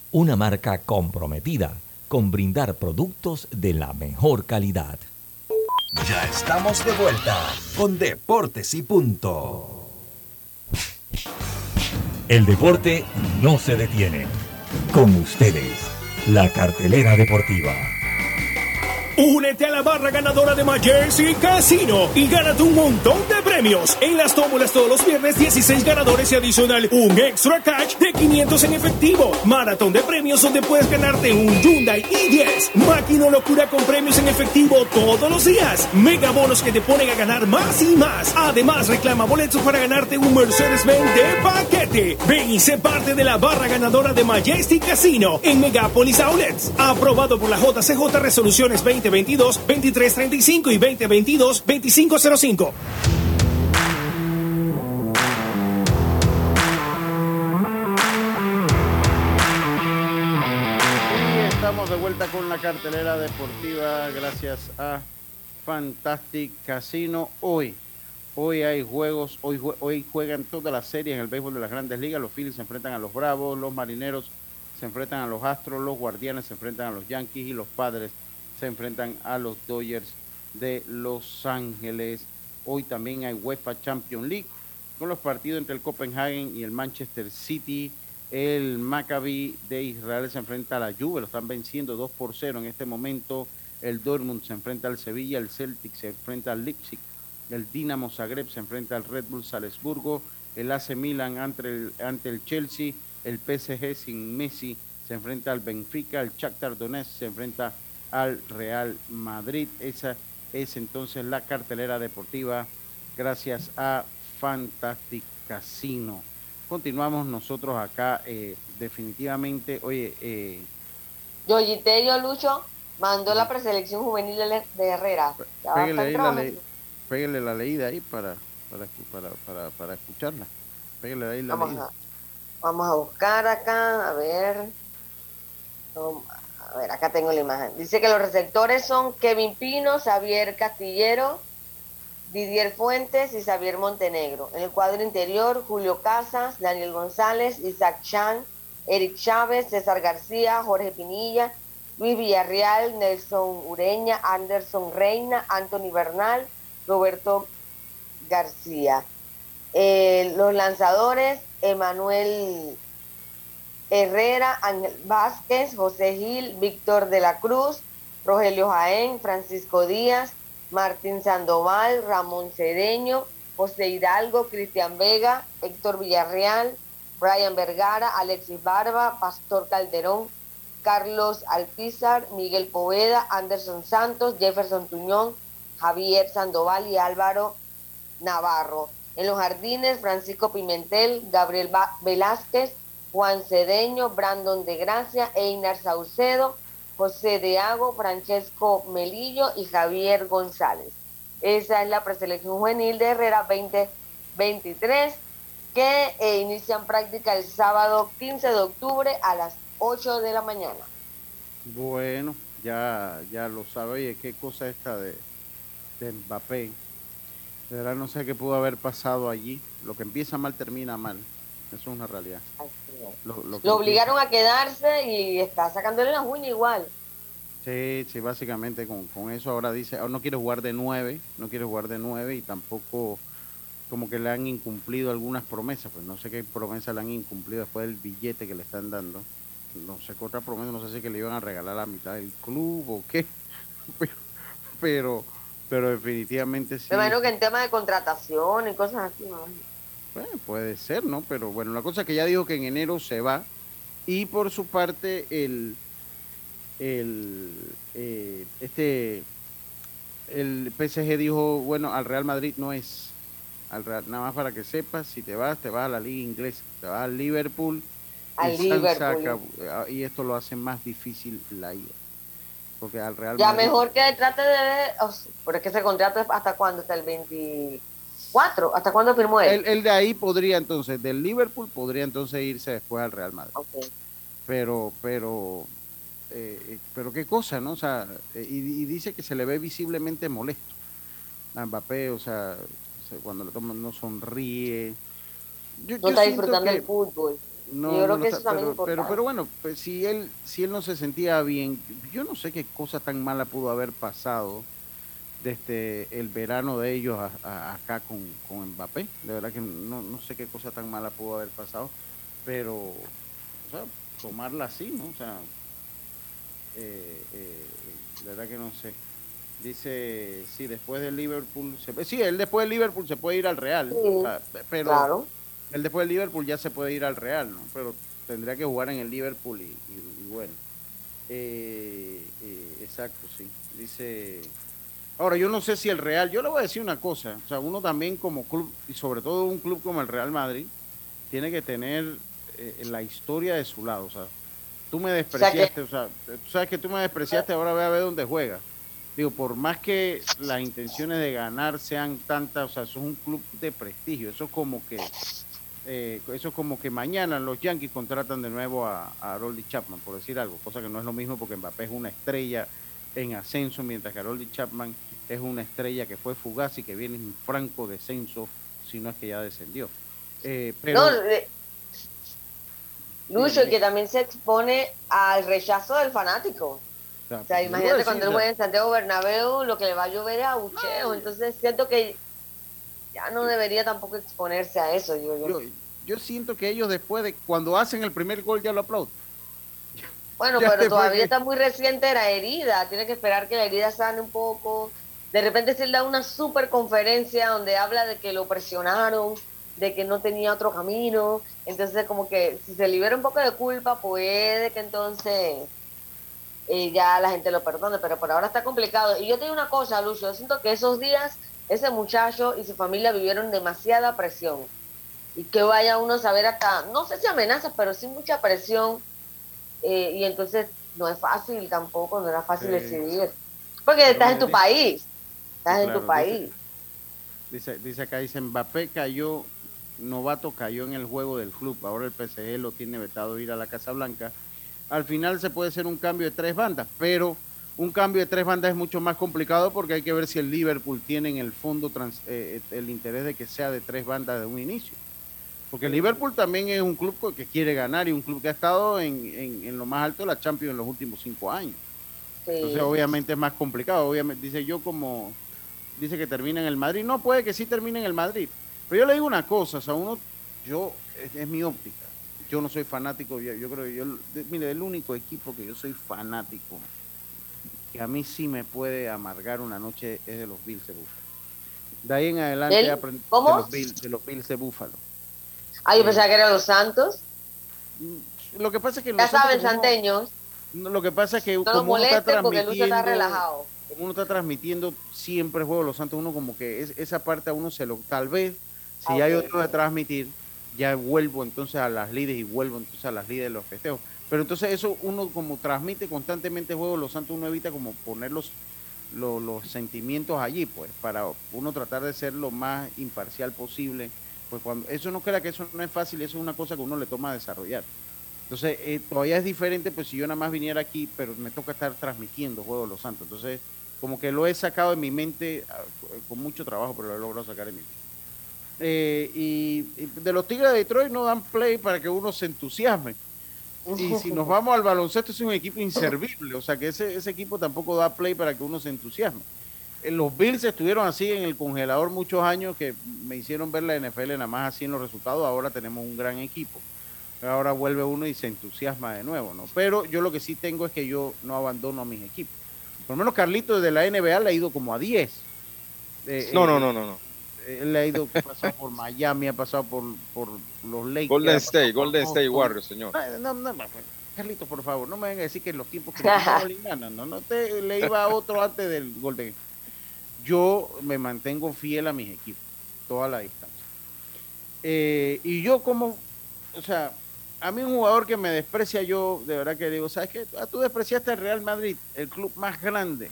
una marca comprometida con brindar productos de la mejor calidad. Ya estamos de vuelta con Deportes y Punto. El deporte no se detiene. Con ustedes, la cartelera deportiva. Únete a la barra ganadora de Majersey Casino y gánate un montón de premios. En las tómbolas todos los viernes, 16 ganadores y adicional un extra cash de 500 en efectivo. Maratón de premios donde puedes ganarte un Hyundai i10. Máquina locura con premios en efectivo todos los días. Mega bonos que te ponen a ganar más y más. Además, reclama boletos para ganarte un Mercedes-Benz de paquete. Ven y sé parte de la barra ganadora de Majestic Casino en Megapolis Outlets. Aprobado por la JCJ Resoluciones 20 2022 2335 y 2022 2505. Y estamos de vuelta con la cartelera deportiva gracias a Fantastic Casino. Hoy, hoy hay juegos, hoy, hoy juegan todas las series en el béisbol de las grandes ligas. Los Phillies se enfrentan a los Bravos, los Marineros se enfrentan a los Astros, los Guardianes se enfrentan a los Yankees y los Padres se enfrentan a los Dodgers de Los Ángeles. Hoy también hay UEFA Champions League con los partidos entre el Copenhagen y el Manchester City. El Maccabi de Israel se enfrenta a la Juve, lo están venciendo 2 por 0 en este momento. El Dortmund se enfrenta al Sevilla, el Celtic se enfrenta al Leipzig, el Dinamo Zagreb se enfrenta al Red Bull Salzburgo, el AC Milan ante el, ante el Chelsea, el PSG sin Messi se enfrenta al Benfica, el Shakhtar Donetsk se enfrenta al Real Madrid. Esa es entonces la cartelera deportiva gracias a Fantastic Casino. Continuamos nosotros acá eh, definitivamente, oye, eh, Yoyitelio Lucho mandó la preselección juvenil de Herrera. Estar ahí la le- leída ahí para, para, para, para, para escucharla. Pégale ahí la Vamos leída. a, vamos a buscar acá, a ver. Toma, A ver, acá tengo la imagen. Dice que los receptores son Kevin Pino, Xavier Castillero, Didier Fuentes y Xavier Montenegro. En el cuadro interior, Julio Casas, Daniel González, Isaac Chan, Eric Chávez, César García, Jorge Pinilla, Luis Villarreal, Nelson Ureña, Anderson Reina, Anthony Bernal, Roberto García. Eh, los lanzadores, Emanuel Herrera, Ángel Vázquez, José Gil, Víctor de la Cruz, Rogelio Jaén, Francisco Díaz, Martín Sandoval, Ramón Cedeño, José Hidalgo, Cristian Vega, Héctor Villarreal, Brian Vergara, Alexis Barba, Pastor Calderón, Carlos Alpizar, Miguel Poveda, Anderson Santos, Jefferson Tuñón, Javier Sandoval y Álvaro Navarro. En los jardines, Francisco Pimentel, Gabriel Velázquez, Juan Cedeño, Brandon de Gracia, Einar Saucedo, José de Ago, Francesco Melillo y Javier González. Esa es la preselección juvenil de Herrera 2023 que eh, inician práctica el sábado 15 de octubre a las 8 de la mañana. Bueno, ya, ya lo sabe. Oye, qué cosa esta de, de Mbappé. De verdad no sé qué pudo haber pasado allí. Lo que empieza mal termina mal. Eso es una realidad. Lo, obligaron a quedarse y está sacándole la uña igual. Sí, sí, básicamente con, con eso ahora dice, ahora no quiere jugar de nueve, no quiere jugar de nueve y tampoco como que le han incumplido algunas promesas, pues no sé qué promesas le han incumplido después del billete que le están dando. No sé qué otra promesa, no sé si que le iban a regalar la mitad del club o qué. Pero, pero, definitivamente sí. Me imagino que en tema de contratación y cosas así, ¿no? Bueno, puede ser, ¿no? Pero bueno, la cosa es que ya dijo que en enero se va y por su parte el, el eh, este el PSG dijo, bueno, al Real Madrid no es nada más para que sepas, si te vas, te vas a la liga inglesa, te vas al Liverpool. Al y Liverpool. Y esto lo hace más difícil la ida. Porque al Real Ya mejor que trate de... Oh, es ese contrato hasta cuándo, hasta el 24, ¿hasta cuándo firmó él? El, de ahí podría entonces, del Liverpool podría entonces irse después al Real Madrid. Pero, pero, eh, pero qué cosa, ¿no? O sea, y, y, dice que se le ve visiblemente molesto a Mbappé, o sea, cuando lo toman no sonríe. no está disfrutando el fútbol. No, yo creo que eso pero, pero, pero, bueno, pues si él, si él no se sentía bien, yo no sé qué cosa tan mala pudo haber pasado desde el verano de ellos acá con, con, Mbappé. De verdad que no, no sé qué cosa tan mala pudo haber pasado, pero, o sea, tomarla así, ¿no? O sea, eh, eh, de verdad que no sé. Dice, sí, después del Liverpool, se, sí, él después del Liverpool se puede ir al Real, pero claro. él después del Liverpool ya se puede ir al Real, ¿no? Pero tendría que jugar en el Liverpool y, bueno. Eh, eh, exacto, sí. Dice, ahora yo no sé si el Real, yo le voy a decir una cosa, o sea, uno también como club, y sobre todo un club como el Real Madrid, tiene que tener eh, la historia de su lado, o sea, tú me despreciaste, o sea, tú sabes que tú me despreciaste, ahora voy a ver dónde juega. Digo, por más que las intenciones de ganar sean tantas, o sea, eso es un club de prestigio, eso es como que eh, eso es como que mañana los Yankees contratan de nuevo a, a Chapman, por decir algo, cosa que no es lo mismo porque Mbappé es una estrella en ascenso, mientras que Harold Chapman es una estrella que fue fugaz y que viene en franco descenso, si no es que ya descendió. Eh, pero, no, Lucho, que también se expone al rechazo del fanático. O sea, imagínate cuando él juega en Santiago Bernabéu, lo que le va a llover es abucheo. Entonces siento que ya no debería tampoco exponerse a eso. Yo, yo. siento que ellos después de cuando hacen el primer gol ya lo aplauden. Bueno, pero todavía está muy reciente la herida. Tiene que esperar que la herida sane un poco. De repente se le da una super conferencia donde habla de que lo presionaron, de que no tenía otro camino. Entonces, como que si se libera un poco de culpa, puede que entonces y ya la gente lo perdone, pero por ahora está complicado. Y yo te digo una cosa, Lucio, yo siento que esos días ese muchacho y su familia vivieron demasiada presión. Y que vaya uno a saber hasta, no sé si amenazas, pero sí mucha presión. Eh, y entonces no es fácil tampoco, no era fácil decidir. Porque estás en tu país, estás en tu país. Dice, dice acá, dice Mbappé cayó, novato cayó en el juego del club, ahora el PSG lo tiene vetado ir a la Casa Blanca al final se puede hacer un cambio de tres bandas, pero un cambio de tres bandas es mucho más complicado porque hay que ver si el Liverpool tiene en el fondo eh, el interés de que sea de tres bandas de un inicio. Porque Liverpool también es un club que quiere ganar y un club que ha estado en, lo más alto de la Champions en los últimos cinco años. Entonces obviamente es más complicado. Obviamente dice yo como dice que termina en el Madrid. No puede que sí termine en el Madrid. Pero yo le digo una cosa, o sea, uno, yo, es mi óptica yo no soy fanático, yo, creo que yo, mire, el único equipo que yo soy fanático, que a mí sí me puede amargar una noche, es de los Bills de Búfalo. De ahí en adelante aprendí de los, Bills, de los Bills de Búfalo. Ah, yo pensaba que eran los Santos. Lo que pasa es que ya saben, santeños. Lo que pasa es que No como uno está molesten porque Lucho está relajado. como uno está transmitiendo siempre el Juego de los Santos, uno como que es- esa parte a uno se lo, tal vez, si hay otro de transmitir, ya vuelvo entonces a las líderes y vuelvo entonces a las líderes de los festejos. Pero entonces eso uno como transmite constantemente el Juego de los Santos, uno evita como poner los, lo- los, sentimientos allí, pues, para uno tratar de ser lo más imparcial posible. Pues cuando eso no crea que eso no es fácil, eso es una cosa que uno le toma a desarrollar. Entonces, eh, todavía es diferente, pues si yo nada más viniera aquí, pero me toca estar transmitiendo Juego de los Santos. Entonces, como que lo he sacado de mi mente ah, con mucho trabajo, pero lo he logrado sacar de mi mente. Eh, y, y de los Tigres de Detroit no dan play para que uno se entusiasme. Y si nos vamos al baloncesto, es un equipo inservible. O sea que ese, ese equipo tampoco da play para que uno se entusiasme. Eh, Los Bills estuvieron así en el congelador muchos años que me hicieron ver la NFL nada más así en los resultados. Ahora tenemos un gran equipo. Ahora vuelve uno y se entusiasma de nuevo, ¿no? Pero yo lo que sí tengo es que yo no abandono a mis equipos. Por lo menos Carlito desde la NBA le ha ido como a 10. Eh, No, eh, no, no, no, no. Él ha ido, ha pasado por Miami, ha pasado por, por los Lakers. Golden State, Golden State. Warriors, señor. No, no, no, Carlitos, por favor, no me vengan a decir que en los tiempos que no, no, no, no te le iba a otro antes del Golden. Yo me mantengo fiel a mis equipos, toda la distancia. Eh, y yo como, o sea, a mí un jugador que me desprecia, yo de verdad que digo, ¿sabes qué? Ah, tú despreciaste al Real Madrid, el club más grande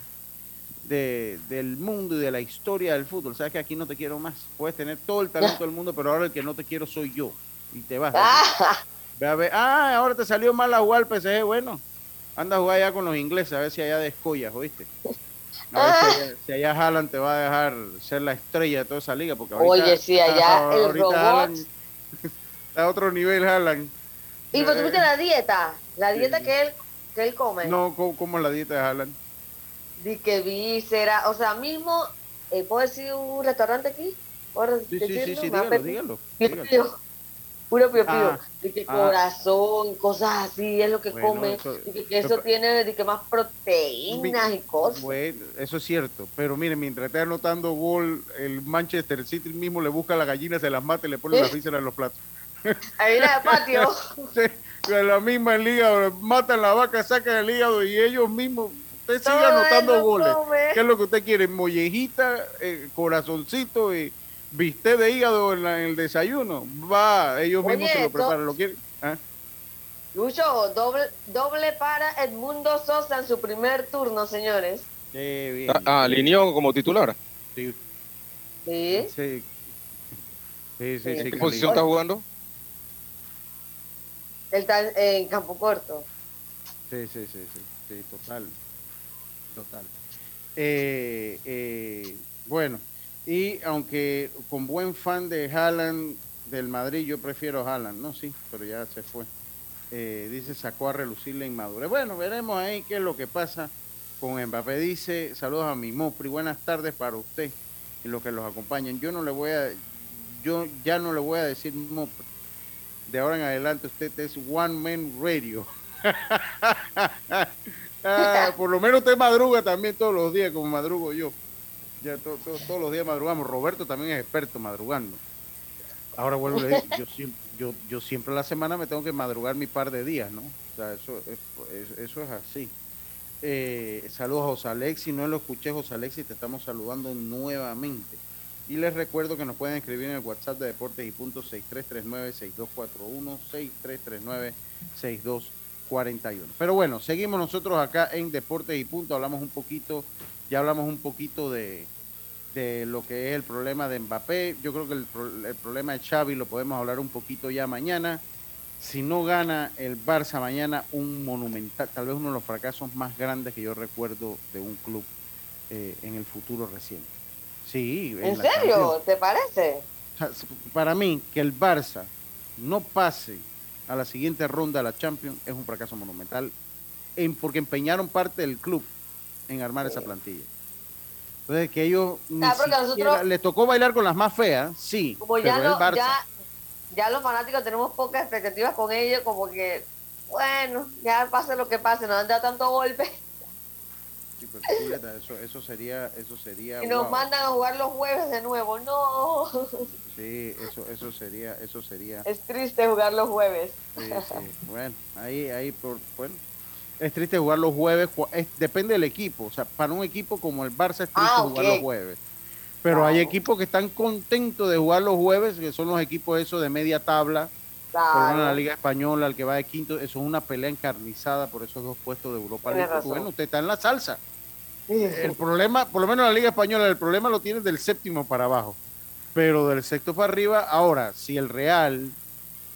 de- del mundo y de la historia del fútbol. ¿Sabes que aquí no te quiero más? Puedes tener todo el talento del mundo, pero ahora el que no te quiero soy yo. Y te vas. Ve a ver, ah, ahora te salió mal a jugar al PSG, bueno. Anda a jugar allá con los ingleses, a ver si allá descollas, ¿oíste? A ver si allá, si allá Haaland te va a dejar ser la estrella de toda esa liga, porque ahorita, Oye, sí, allá el robot. Haaland está a otro nivel Haaland. Y pues tuviste la dieta, la dieta que él, que él come. No, ¿cómo, cómo es la dieta de Haaland? Di que víscera, o sea, mismo, eh, ¿puedo decir un restaurante aquí? ¿Puedo Sí, sí, sí, sí, dígalo, dígalo, dígalo. Puro pío, pío. Ah, Di que ah. corazón, cosas así, es lo que Bueno, come. eso- que, que eso pero- tiene di que más proteínas y cosas. Bueno, eso es cierto, pero miren, mientras esté anotando gol, el Manchester City mismo le busca la gallina, se las mata y le pone la víscera en los platos. Ahí el patio. Sí, la misma el hígado, matan la vaca, sacan el hígado y ellos mismos, usted sigue anotando goles. come. ¿Qué es lo que usted quiere? Mollejita, eh, corazoncito y bistec de hígado en, la- en el desayuno. Va, ellos mismos se lo preparan. ¿Lo quieren? ¿Ah? Lucho, doble, doble para Edmundo Sosa en su primer turno, señores. Qué bien. Ah, ah, alineó como titular. Sí, Sí. sí. Sí, sí, sí, ¿En qué posición está jugando? Él está en, en campo corto. Sí, sí, sí, sí, sí, total, total. Eh, eh, bueno, y aunque con buen fan de Haaland del Madrid, yo prefiero Haaland, no, sí, pero ya se fue. Eh, dice, sacó a relucir la inmadurez. Bueno, veremos ahí qué es lo que pasa con Mbappé. Dice, saludos a mi Mopri, buenas tardes para usted y los que los acompañan. Yo no le voy a, yo ya no le voy a decir Mopri. De ahora en adelante usted es One Man Radio. Ah, por lo menos usted madruga también todos los días, como madrugo yo. Ya to- to- todos los días madrugamos. Roberto también es experto madrugando. Ahora vuelvo le digo, yo siempre, yo, yo siempre a la semana me tengo que madrugar mi par de días, ¿no? O sea, eso es, es- eso es así. Eh, saludos a José Alexi, no lo escuché, José Alexi, te estamos saludando nuevamente. Y les recuerdo que nos pueden escribir en el WhatsApp de Deportes y Punto 6339-6241, 6339-6241. Pero bueno, seguimos nosotros acá en Deportes y Punto, hablamos un poquito, ya hablamos un poquito de, de lo que es el problema de Mbappé. Yo creo que el, el problema de Xavi lo podemos hablar un poquito ya mañana. Si no gana el Barça mañana, un monumental, tal vez uno de los fracasos más grandes que yo recuerdo de un club eh, en el futuro reciente. Sí, ¿En serio? ¿Te parece? O sea, s- para mí, que el Barça no pase a la siguiente ronda de la Champions es un fracaso monumental, en, porque empeñaron parte del club en armar esa plantilla. Entonces, que ellos Ah, nosotros- les tocó bailar con las más feas, sí, Como pero ya, el no, Barça. ya, ya los fanáticos tenemos pocas expectativas con ellos, como que, bueno, ya pase lo que pase, nos han dado tanto golpe Sí, pero, eso, eso sería, eso sería. y nos wow. mandan a jugar los jueves de nuevo. No, Sí, eso, eso sería, eso sería. es triste jugar los jueves. Sí, sí. Bueno, ahí, ahí, por, bueno, Es triste jugar los jueves, depende del equipo. O sea, para un equipo como el Barça es triste Ah, jugar los jueves. Pero hay equipos que están contentos de jugar los jueves, que son los equipos esos de media tabla. Por lo menos en la Liga Española, el que va de quinto, eso es una pelea encarnizada por esos dos puestos de Europa League. Bueno, usted está en la salsa. El problema, por lo menos en la Liga Española, el problema lo tiene del séptimo para abajo. Pero del sexto para arriba, ahora, si el Real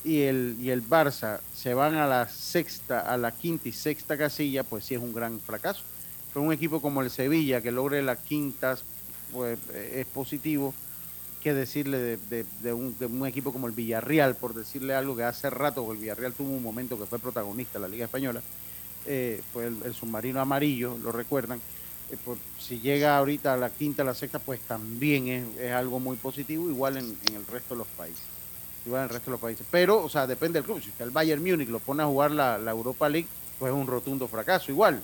y el, y el Barça se van a la sexta, a la quinta y sexta casilla, pues sí es un gran fracaso. Pero un equipo como el Sevilla, que logre las quintas, pues eh, es positivo. Que decirle de, de- de un, de un equipo como el Villarreal, por decirle algo que hace rato, el Villarreal tuvo un momento que fue protagonista en la Liga Española, eh, pues el, submarino amarillo, lo recuerdan. eh, si llega ahorita a la quinta, a la sexta, pues también es, es algo muy positivo, igual en el resto de los países. Igual en el resto de los países. Pero, o sea, depende del club. Si el Bayern Múnich lo pone a jugar la, la Europa League, pues es un rotundo fracaso. Igual,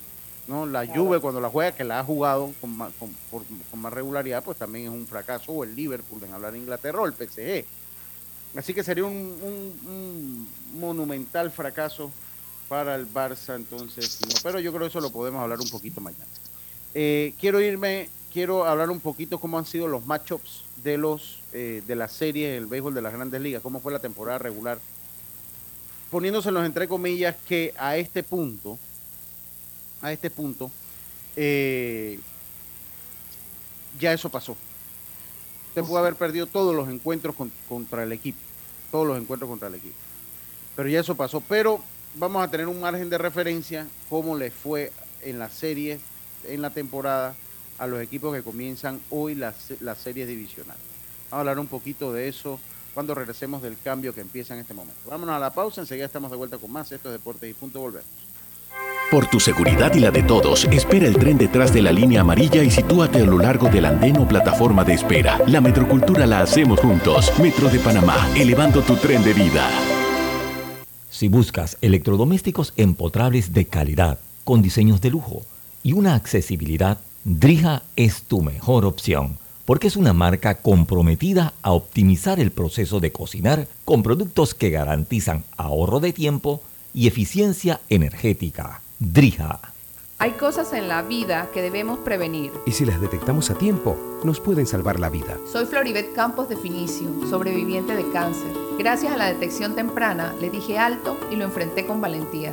¿no? La Juve cuando la juega, que la ha jugado con más, con, por- con más regularidad, pues también es un fracaso. O el Liverpool, en hablar de Inglaterra, o el PSG. Así que sería un, un- un monumental fracaso para el Barça, entonces. no, pero yo creo que eso lo podemos hablar un poquito mañana. Eh, quiero irme, quiero hablar un poquito cómo han sido los matchups de los eh, de las series del béisbol de las grandes ligas, cómo fue la temporada regular, poniéndoselos entre comillas que a este punto, a este punto, eh, ya eso pasó. Usted puede haber perdido todos los encuentros con- contra el equipo, todos los encuentros contra el equipo. Pero ya eso pasó. Pero vamos a tener un margen de referencia cómo le fue en las series, en la temporada, a los equipos que comienzan hoy las, las series divisionales. Vamos a hablar un poquito de eso cuando regresemos del cambio que empieza en este momento. Vámonos a la pausa, enseguida estamos de vuelta con más. Esto es Deportes y Punto, volvemos. Por tu seguridad y la de todos, espera el tren detrás de la línea amarilla y sitúate a lo largo del andén o plataforma de espera. La metrocultura la hacemos juntos. Metro de Panamá, elevando tu tren de vida. Si buscas electrodomésticos empotrables de calidad, con diseños de lujo y una accesibilidad, Drija es tu mejor opción, porque es una marca comprometida a optimizar el proceso de cocinar con productos que garantizan ahorro de tiempo y eficiencia energética. Drija. Hay cosas en la vida que debemos prevenir. Y si las detectamos a tiempo, nos pueden salvar la vida. Soy Floribet Campos de Finicio, sobreviviente de cáncer. Gracias a la detección temprana, le dije alto y lo enfrenté con valentía.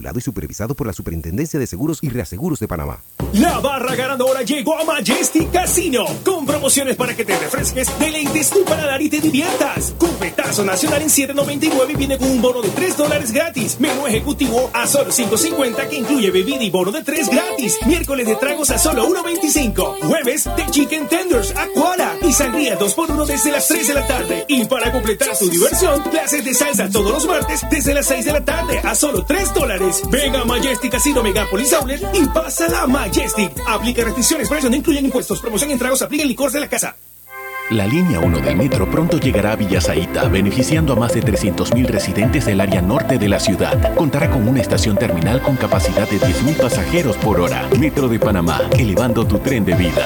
Y supervisado por la Superintendencia de Seguros y Reaseguros de Panamá. La barra ganadora llegó a Majestic Casino con promociones para que te refresques, deleites tu paladar y te diviertas. Cupetazo nacional en 7.99 viene con un bono de 3 dólares gratis. Menú ejecutivo a solo 5.50 que incluye bebida y bono de 3 gratis. Miércoles de tragos a solo 1.25. Jueves de chicken tenders a Koala y sangría 2x1 desde las 3 de la tarde. Y para completar tu diversión, clases de salsa todos los martes desde las 6 de la tarde a solo 3 dólares. Venga a Majestic Casino Megapolis Outlet y pásala a Majestic. Aplica restricciones, precios no incluyen impuestos. Promoción en tragos, aplica en licores de la casa. La línea 1 del metro pronto llegará a Villasaita, beneficiando a más de 300.000 residentes del área norte de la ciudad. Contará con una estación terminal con capacidad de 10.000 pasajeros por hora. Metro de Panamá, elevando tu tren de vida.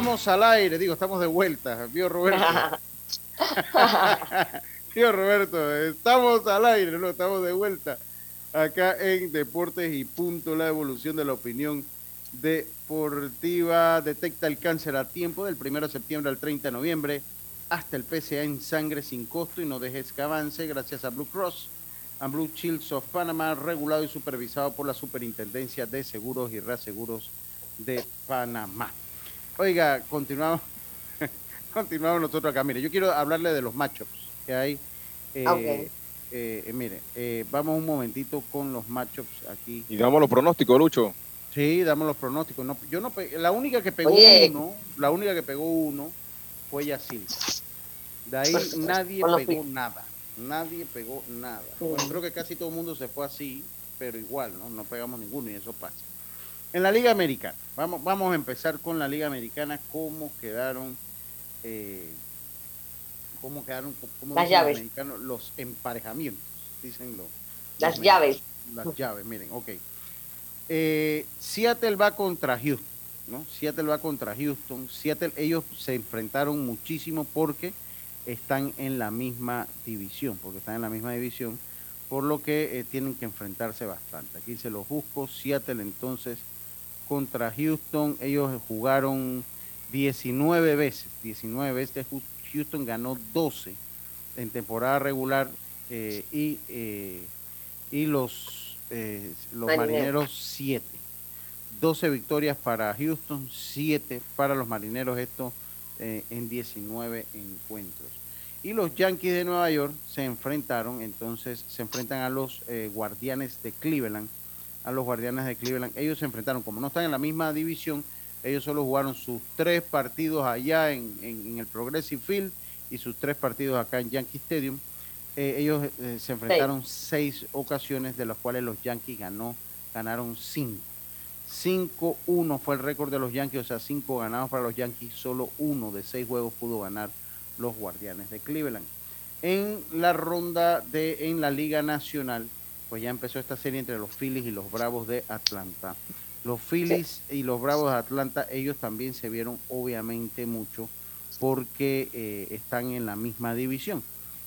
Estamos al aire, digo, estamos de vuelta. Vio Roberto. Vio Roberto, estamos al aire, no, estamos de vuelta. Acá en Deportes y Punto, la evolución de la opinión deportiva. Detecta el cáncer a tiempo del 1 de septiembre al 30 de noviembre hasta el PCA en sangre sin costo y no dejes que avance gracias a Blue Cross and Blue Shields of Panama, regulado y supervisado por la Superintendencia de Seguros y Reaseguros de Panamá. Oiga, continuamos, continuamos nosotros acá. Mire, yo quiero hablarle de los matchups que hay. Eh, Ok. eh, eh, mire, eh, vamos un momentito con los matchups aquí. Y damos los pronósticos, Lucho. Sí, damos los pronósticos. No, yo no la única que pegó Oye. uno, la única que pegó uno fue Yacil. De ahí Pues, nadie con los pegó nada. Nadie pegó nada. Sí. Bueno, creo que casi todo el mundo se fue así, pero igual, ¿no? No pegamos ninguno y eso pasa. En la Liga Americana, vamos, vamos a empezar con la Liga Americana, cómo quedaron, eh, cómo quedaron, cómo Las dicen los llaves. americanos, los emparejamientos, dicen los. Las los llaves. las llaves, miren, ok. Eh, Seattle va contra Houston, ¿no? Seattle va contra Houston. Seattle, ellos se enfrentaron muchísimo porque están en la misma división, porque están en la misma división, por lo que eh, tienen que enfrentarse bastante. Aquí se los busco. Seattle entonces contra Houston, ellos jugaron 19 veces, 19 veces. Houston ganó 12 en temporada regular eh, y, eh, y los, eh, los Marineros. marineros 7. 12 victorias para Houston, 7 para los marineros, esto eh, en 19 encuentros. Y los Yankees de Nueva York se enfrentaron, entonces se enfrentan a los eh, Guardianes de Cleveland, a los Guardianes de Cleveland. Ellos se enfrentaron, como no están en la misma división, ellos solo jugaron sus tres partidos allá en, en- en el Progressive Field y sus tres partidos acá en Yankee Stadium. Eh, ellos eh, se enfrentaron seis ocasiones, de las cuales los Yankees ganó, ganaron cinco. 5-1 fue el récord de los Yankees, o sea, cinco ganados para los Yankees, solo uno de seis juegos pudo ganar los Guardianes de Cleveland. En la ronda de en la Liga Nacional, pues ya empezó esta serie entre los Phillies y los Bravos de Atlanta. Los Phillies y los Bravos de Atlanta, ellos también se vieron obviamente mucho porque eh, están en la misma división.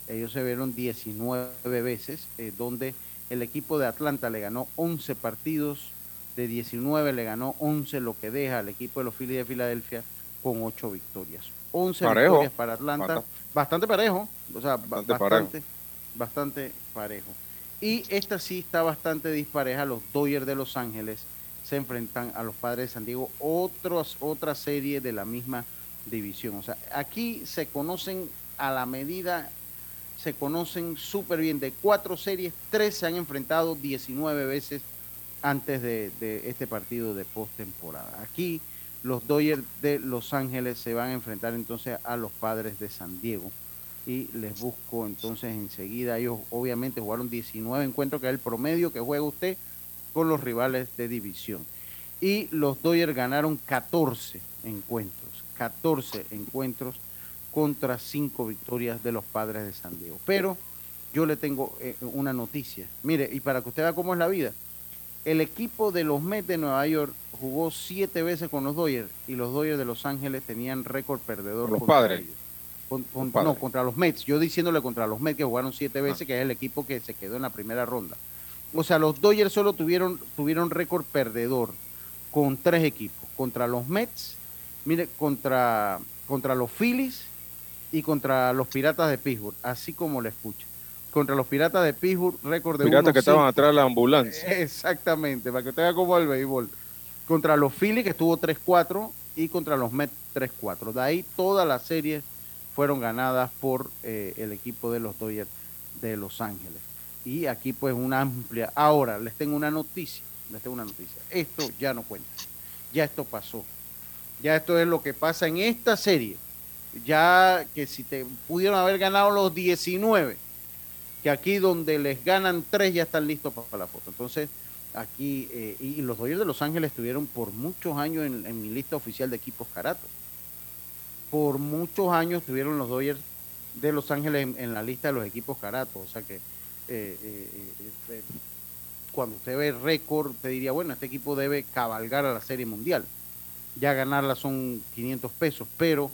Ellos se vieron 19 veces, eh, donde el equipo de Atlanta le ganó 11 partidos, de 19 le ganó 11, lo que deja al equipo de los Phillies de Filadelfia con 8 victorias. 11 Parejo. victorias para Atlanta, Bastante. bastante parejo, o sea, ba- Bastante bastante, bastante parejo. Y esta sí está bastante dispareja, los Dodgers de Los Ángeles se enfrentan a los Padres de San Diego, otra serie de la misma división. O sea, aquí se conocen a la medida, se conocen súper bien. De cuatro series, tres se han enfrentado 19 veces antes de, de este partido de postemporada. Aquí los Dodgers de Los Ángeles se van a enfrentar entonces a los Padres de San Diego. Y les busco entonces enseguida. Ellos obviamente jugaron 19 encuentros, que es el promedio que juega usted con los rivales de división. Y los Dodgers ganaron 14 encuentros, 14 encuentros contra 5 victorias de los Padres de San Diego. Pero yo le tengo eh, una noticia. Mire, y para que usted vea cómo es la vida, el equipo de los Mets de Nueva York jugó siete veces con los Dodgers y los Dodgers de Los Ángeles tenían récord perdedor. Con los contra padres. ellos. Con- con- padres. no, contra los Mets. Yo diciéndole contra los Mets que jugaron siete veces, que es el equipo que se quedó en la primera ronda. O sea, los Dodgers solo tuvieron, tuvieron récord perdedor con tres equipos. Contra los Mets, mire, contra, contra los Phillies y contra los Piratas de Pittsburgh, así como le escucha. contra los Piratas de Pittsburgh, récord de Piratas que 1-5. estaban atrás de la ambulancia. Exactamente, para que usted vea cómo el béisbol. Contra los Phillies, que estuvo 3-4, y contra los Mets 3-4. De ahí todas las series fueron ganadas por eh, el equipo de los Dodgers de Los Ángeles. Y aquí pues una amplia... Ahora, les tengo una noticia, les tengo una noticia. Esto ya no cuenta, ya esto pasó. Ya esto es lo que pasa en esta serie. Ya que si te pudieron haber ganado los 19, que aquí donde les ganan 3 ya están listos para la foto. Entonces, aquí, eh, y los Dodgers de Los Ángeles estuvieron por muchos años en, en mi lista oficial de equipos caratos. Por muchos años estuvieron los Dodgers de Los Ángeles en, la lista de los equipos caratos. O sea que eh, eh, eh, este, cuando usted ve récord, te diría, bueno, este equipo debe cabalgar a la Serie Mundial. Ya ganarla son 500 pesos, pero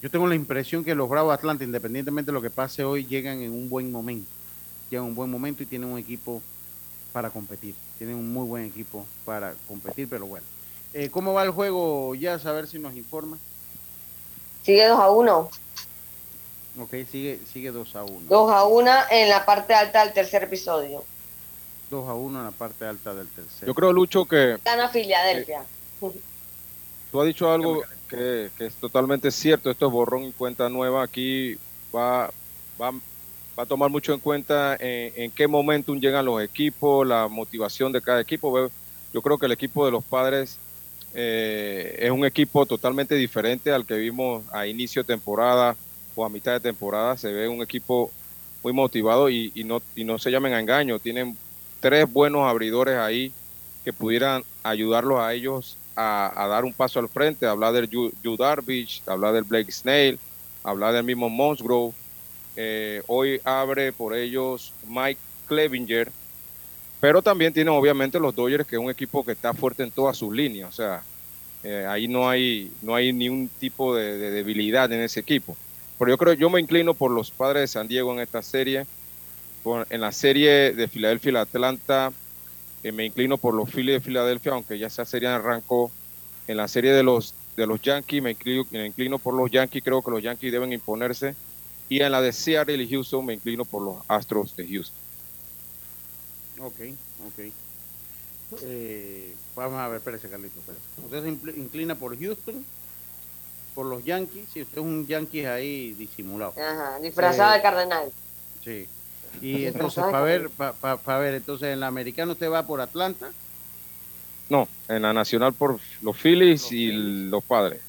yo tengo la impresión que los Bravos Atlanta, independientemente de lo que pase hoy, llegan en un buen momento. Llegan en un buen momento y tienen un equipo para competir. Tienen un muy buen equipo para competir, pero bueno. Eh, ¿Cómo va el juego? Ya a ver si nos informa. Sigue 2 a 1. Ok, sigue, sigue 2 a 1. 2 a 1 en la parte alta del tercer episodio. 2 a 1 en la parte alta del tercero. Yo creo, Lucho, que Gana Filadelfia. tú has dicho algo que, que es totalmente cierto. Esto es borrón y cuenta nueva. Aquí va, va, va a tomar mucho en cuenta en, en qué momentum llegan los equipos, la motivación de cada equipo. Yo creo que el equipo de los padres eh, es un equipo totalmente diferente al que vimos a inicio de temporada o a mitad de temporada. Se ve un equipo muy motivado y, y no, y no se llamen a engaño. Tienen tres buenos abridores ahí que pudieran ayudarlos a ellos a, dar un paso al frente. Hablar del Yu, Darvish, hablar del Blake Snail, hablar del mismo Musgrove. Eh, hoy abre por ellos Mike Clevinger, pero también tienen obviamente los Dodgers, que es un equipo que está fuerte en todas sus líneas. O sea, eh, ahí no hay, no hay ni un tipo de, de debilidad en ese equipo. Pero yo creo, yo me inclino por los padres de San Diego en esta serie. En la serie de Filadelfia y la Atlanta, eh, me inclino por los Phillies de Filadelfia, aunque ya esa serie arrancó. En la serie de los, de los Yankees, me inclino, me inclino por los Yankees. Creo que los Yankees deben imponerse. Y en la de Seattle y Houston, me inclino por los Astros de Houston. Ok, ok. Eh, vamos a ver, espérese, Carlito. espérese. Usted se inclina por Houston, por los Yankees. Sí, usted es un Yankees ahí disimulado. Ajá, disfrazado Eh, de cardenal. Sí. Y entonces, para ver, para ver, entonces en la americana usted va por Atlanta. No, en la nacional por los Phillies y los padres.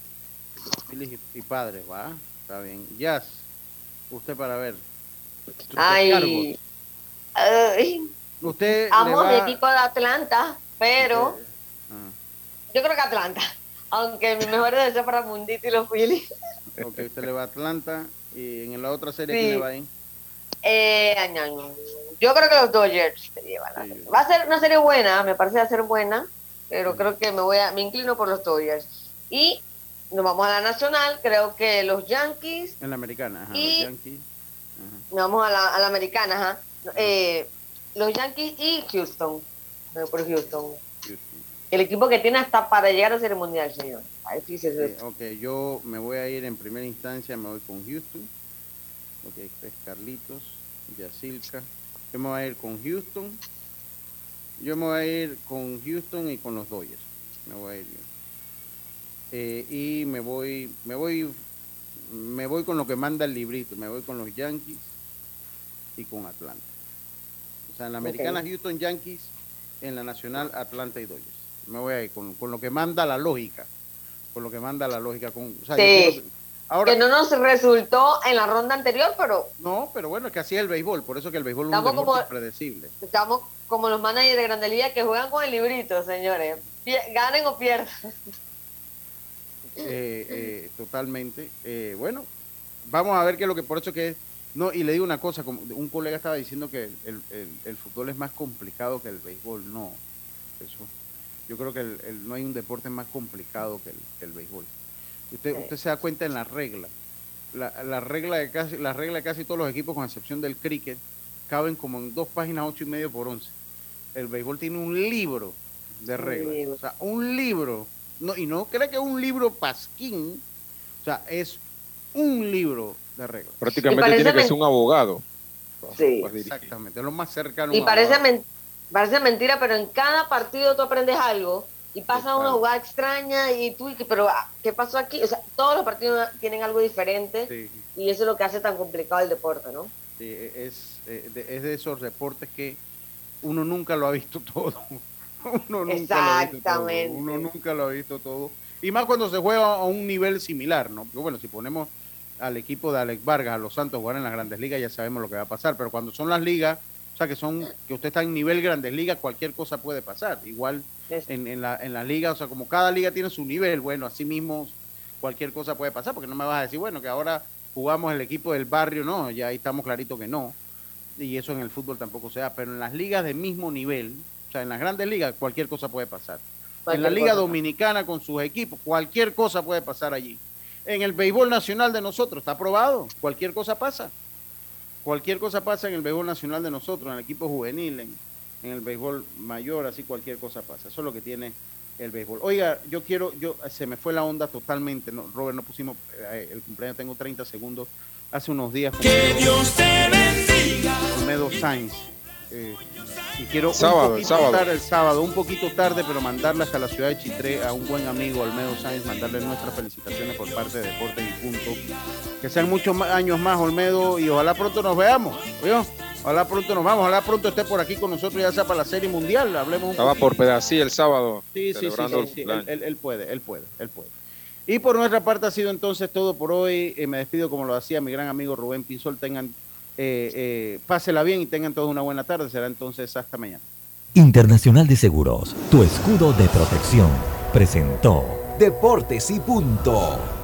Phillies y, y padres, va. Está bien. Jazz, usted para ver. Ay. Ay, Usted amo va- mi equipo de Atlanta, pero Ajá. yo creo que Atlanta. Aunque mi mejor deseo para Mundito y los Phillies. Ok, usted le va a Atlanta. Y en la otra serie, Sí. ¿quién le va ahí? Eh, yo creo que los Dodgers se llevan la serie. Va a ser una serie buena, me parece va a ser buena, pero creo que me voy a, me inclino por los Dodgers. Y nos vamos a la nacional, creo que los Yankees, En la americana, ajá, Y- los Yankees. nos vamos a la, a la americana, ajá. Eh, los Yankees y Houston. Por Houston. El equipo que tiene hasta para llegar a ser mundial, señor. Ahí sí se ok, yo me voy a ir en primera instancia, me voy con Houston. Ok, este es Carlitos, Yacilca. Yo me voy a ir con Houston. Yo me voy a ir con Houston y con los Dodgers. Me voy a ir yo. Eh, y me voy, me voy, me voy con lo que manda el librito. Me voy con los Yankees y con Atlanta. O sea, en la americana. Houston Yankees, en la nacional Atlanta y Dodgers. Me voy a ir con, con lo que manda la lógica. Con lo que manda la lógica. Con, o sea, yo Sí. ahora, que no nos resultó en la ronda anterior, pero no, pero bueno, es que así es el béisbol. Por eso que el béisbol es un como- predecible. estamos como los managers de Grande Liga que juegan con el librito, señores. Ganen o pierdan. Eh, eh, totalmente. Eh, bueno, vamos a ver qué es lo que por eso que es. No, y le digo una cosa, como un colega estaba diciendo que el, el- el fútbol es más complicado que el béisbol. No, eso. Yo creo que el- no hay un deporte más complicado que el, que el béisbol. Usted, Sí. usted se da cuenta en. La, la regla de casi, la regla de casi todos los equipos, con excepción del cricket, caben como en dos páginas, ocho y medio por once. El béisbol tiene un libro de reglas. libro. O sea, un libro. No, y no cree que es un libro pasquín. O sea, es un libro de reglas. Prácticamente tiene que ser un abogado. Sí. Exactamente, lo más cercano. Y a- parece, men- parece mentira, pero en cada partido tú aprendes algo y pasa una jugada extraña y tú, y que, pero ah, ¿qué pasó aquí? O sea, todos los partidos tienen algo diferente Sí. y eso es lo que hace tan complicado el deporte, ¿no? Sí, es, eh, de, es de esos reportes que uno nunca lo ha visto todo. uno nunca lo ha visto todo. Exactamente. Uno nunca lo ha visto todo. Y más cuando se juega a un nivel similar, ¿no? Porque bueno, si ponemos al equipo de Alex Vargas, a los Santos jugar en las grandes ligas, ya sabemos lo que va a pasar. Pero cuando son las ligas, o sea, que son que usted está en nivel grandes ligas, cualquier cosa puede pasar. Igual en, en, la, en las ligas, o sea, como cada liga tiene su nivel, bueno, así mismo cualquier cosa puede pasar, porque no me vas a decir, bueno, que ahora jugamos el equipo del barrio, no, ya ahí estamos clarito que no. Y eso en el fútbol tampoco se da, pero en las ligas de mismo nivel, o sea, en las grandes ligas, cualquier cosa puede pasar. en la Liga cosa. Dominicana con sus equipos, cualquier cosa puede pasar allí. En el béisbol nacional de nosotros, está aprobado, cualquier cosa pasa. Cualquier cosa pasa en el béisbol nacional de nosotros, en el equipo juvenil, en, en el béisbol mayor, así cualquier cosa pasa. Eso es lo que tiene el béisbol. Oiga, yo quiero, yo se me fue la onda totalmente, no, Robert, no pusimos eh, el cumpleaños, tengo 30 segundos. Hace unos días. Que Dios te bendiga. Sainz. Eh, y quiero Sábado, un sábado. tarde, el sábado, un poquito tarde, pero mandarle hasta la ciudad de Chitré a un buen amigo, Olmedo Sáenz, mandarle nuestras felicitaciones por parte de Deportes y Punto. Que sean muchos años más, Olmedo, y ojalá pronto nos veamos. ¿oyó? Ojalá pronto nos vamos, ojalá pronto esté por aquí con nosotros, ya sea para la Serie Mundial. Hablemos un Estaba poquito. por pedací el sábado. Sí, sí, sí, sí, él puede, él puede, él puede. Y por nuestra parte ha sido entonces todo por hoy. Eh, me despido como lo hacía mi gran amigo Rubén Pinzol. Tengan, eh, eh, pásela bien y tengan todos una buena tarde. Será entonces hasta mañana. Internacional de Seguros, tu escudo de protección, presentó Deportes y punto.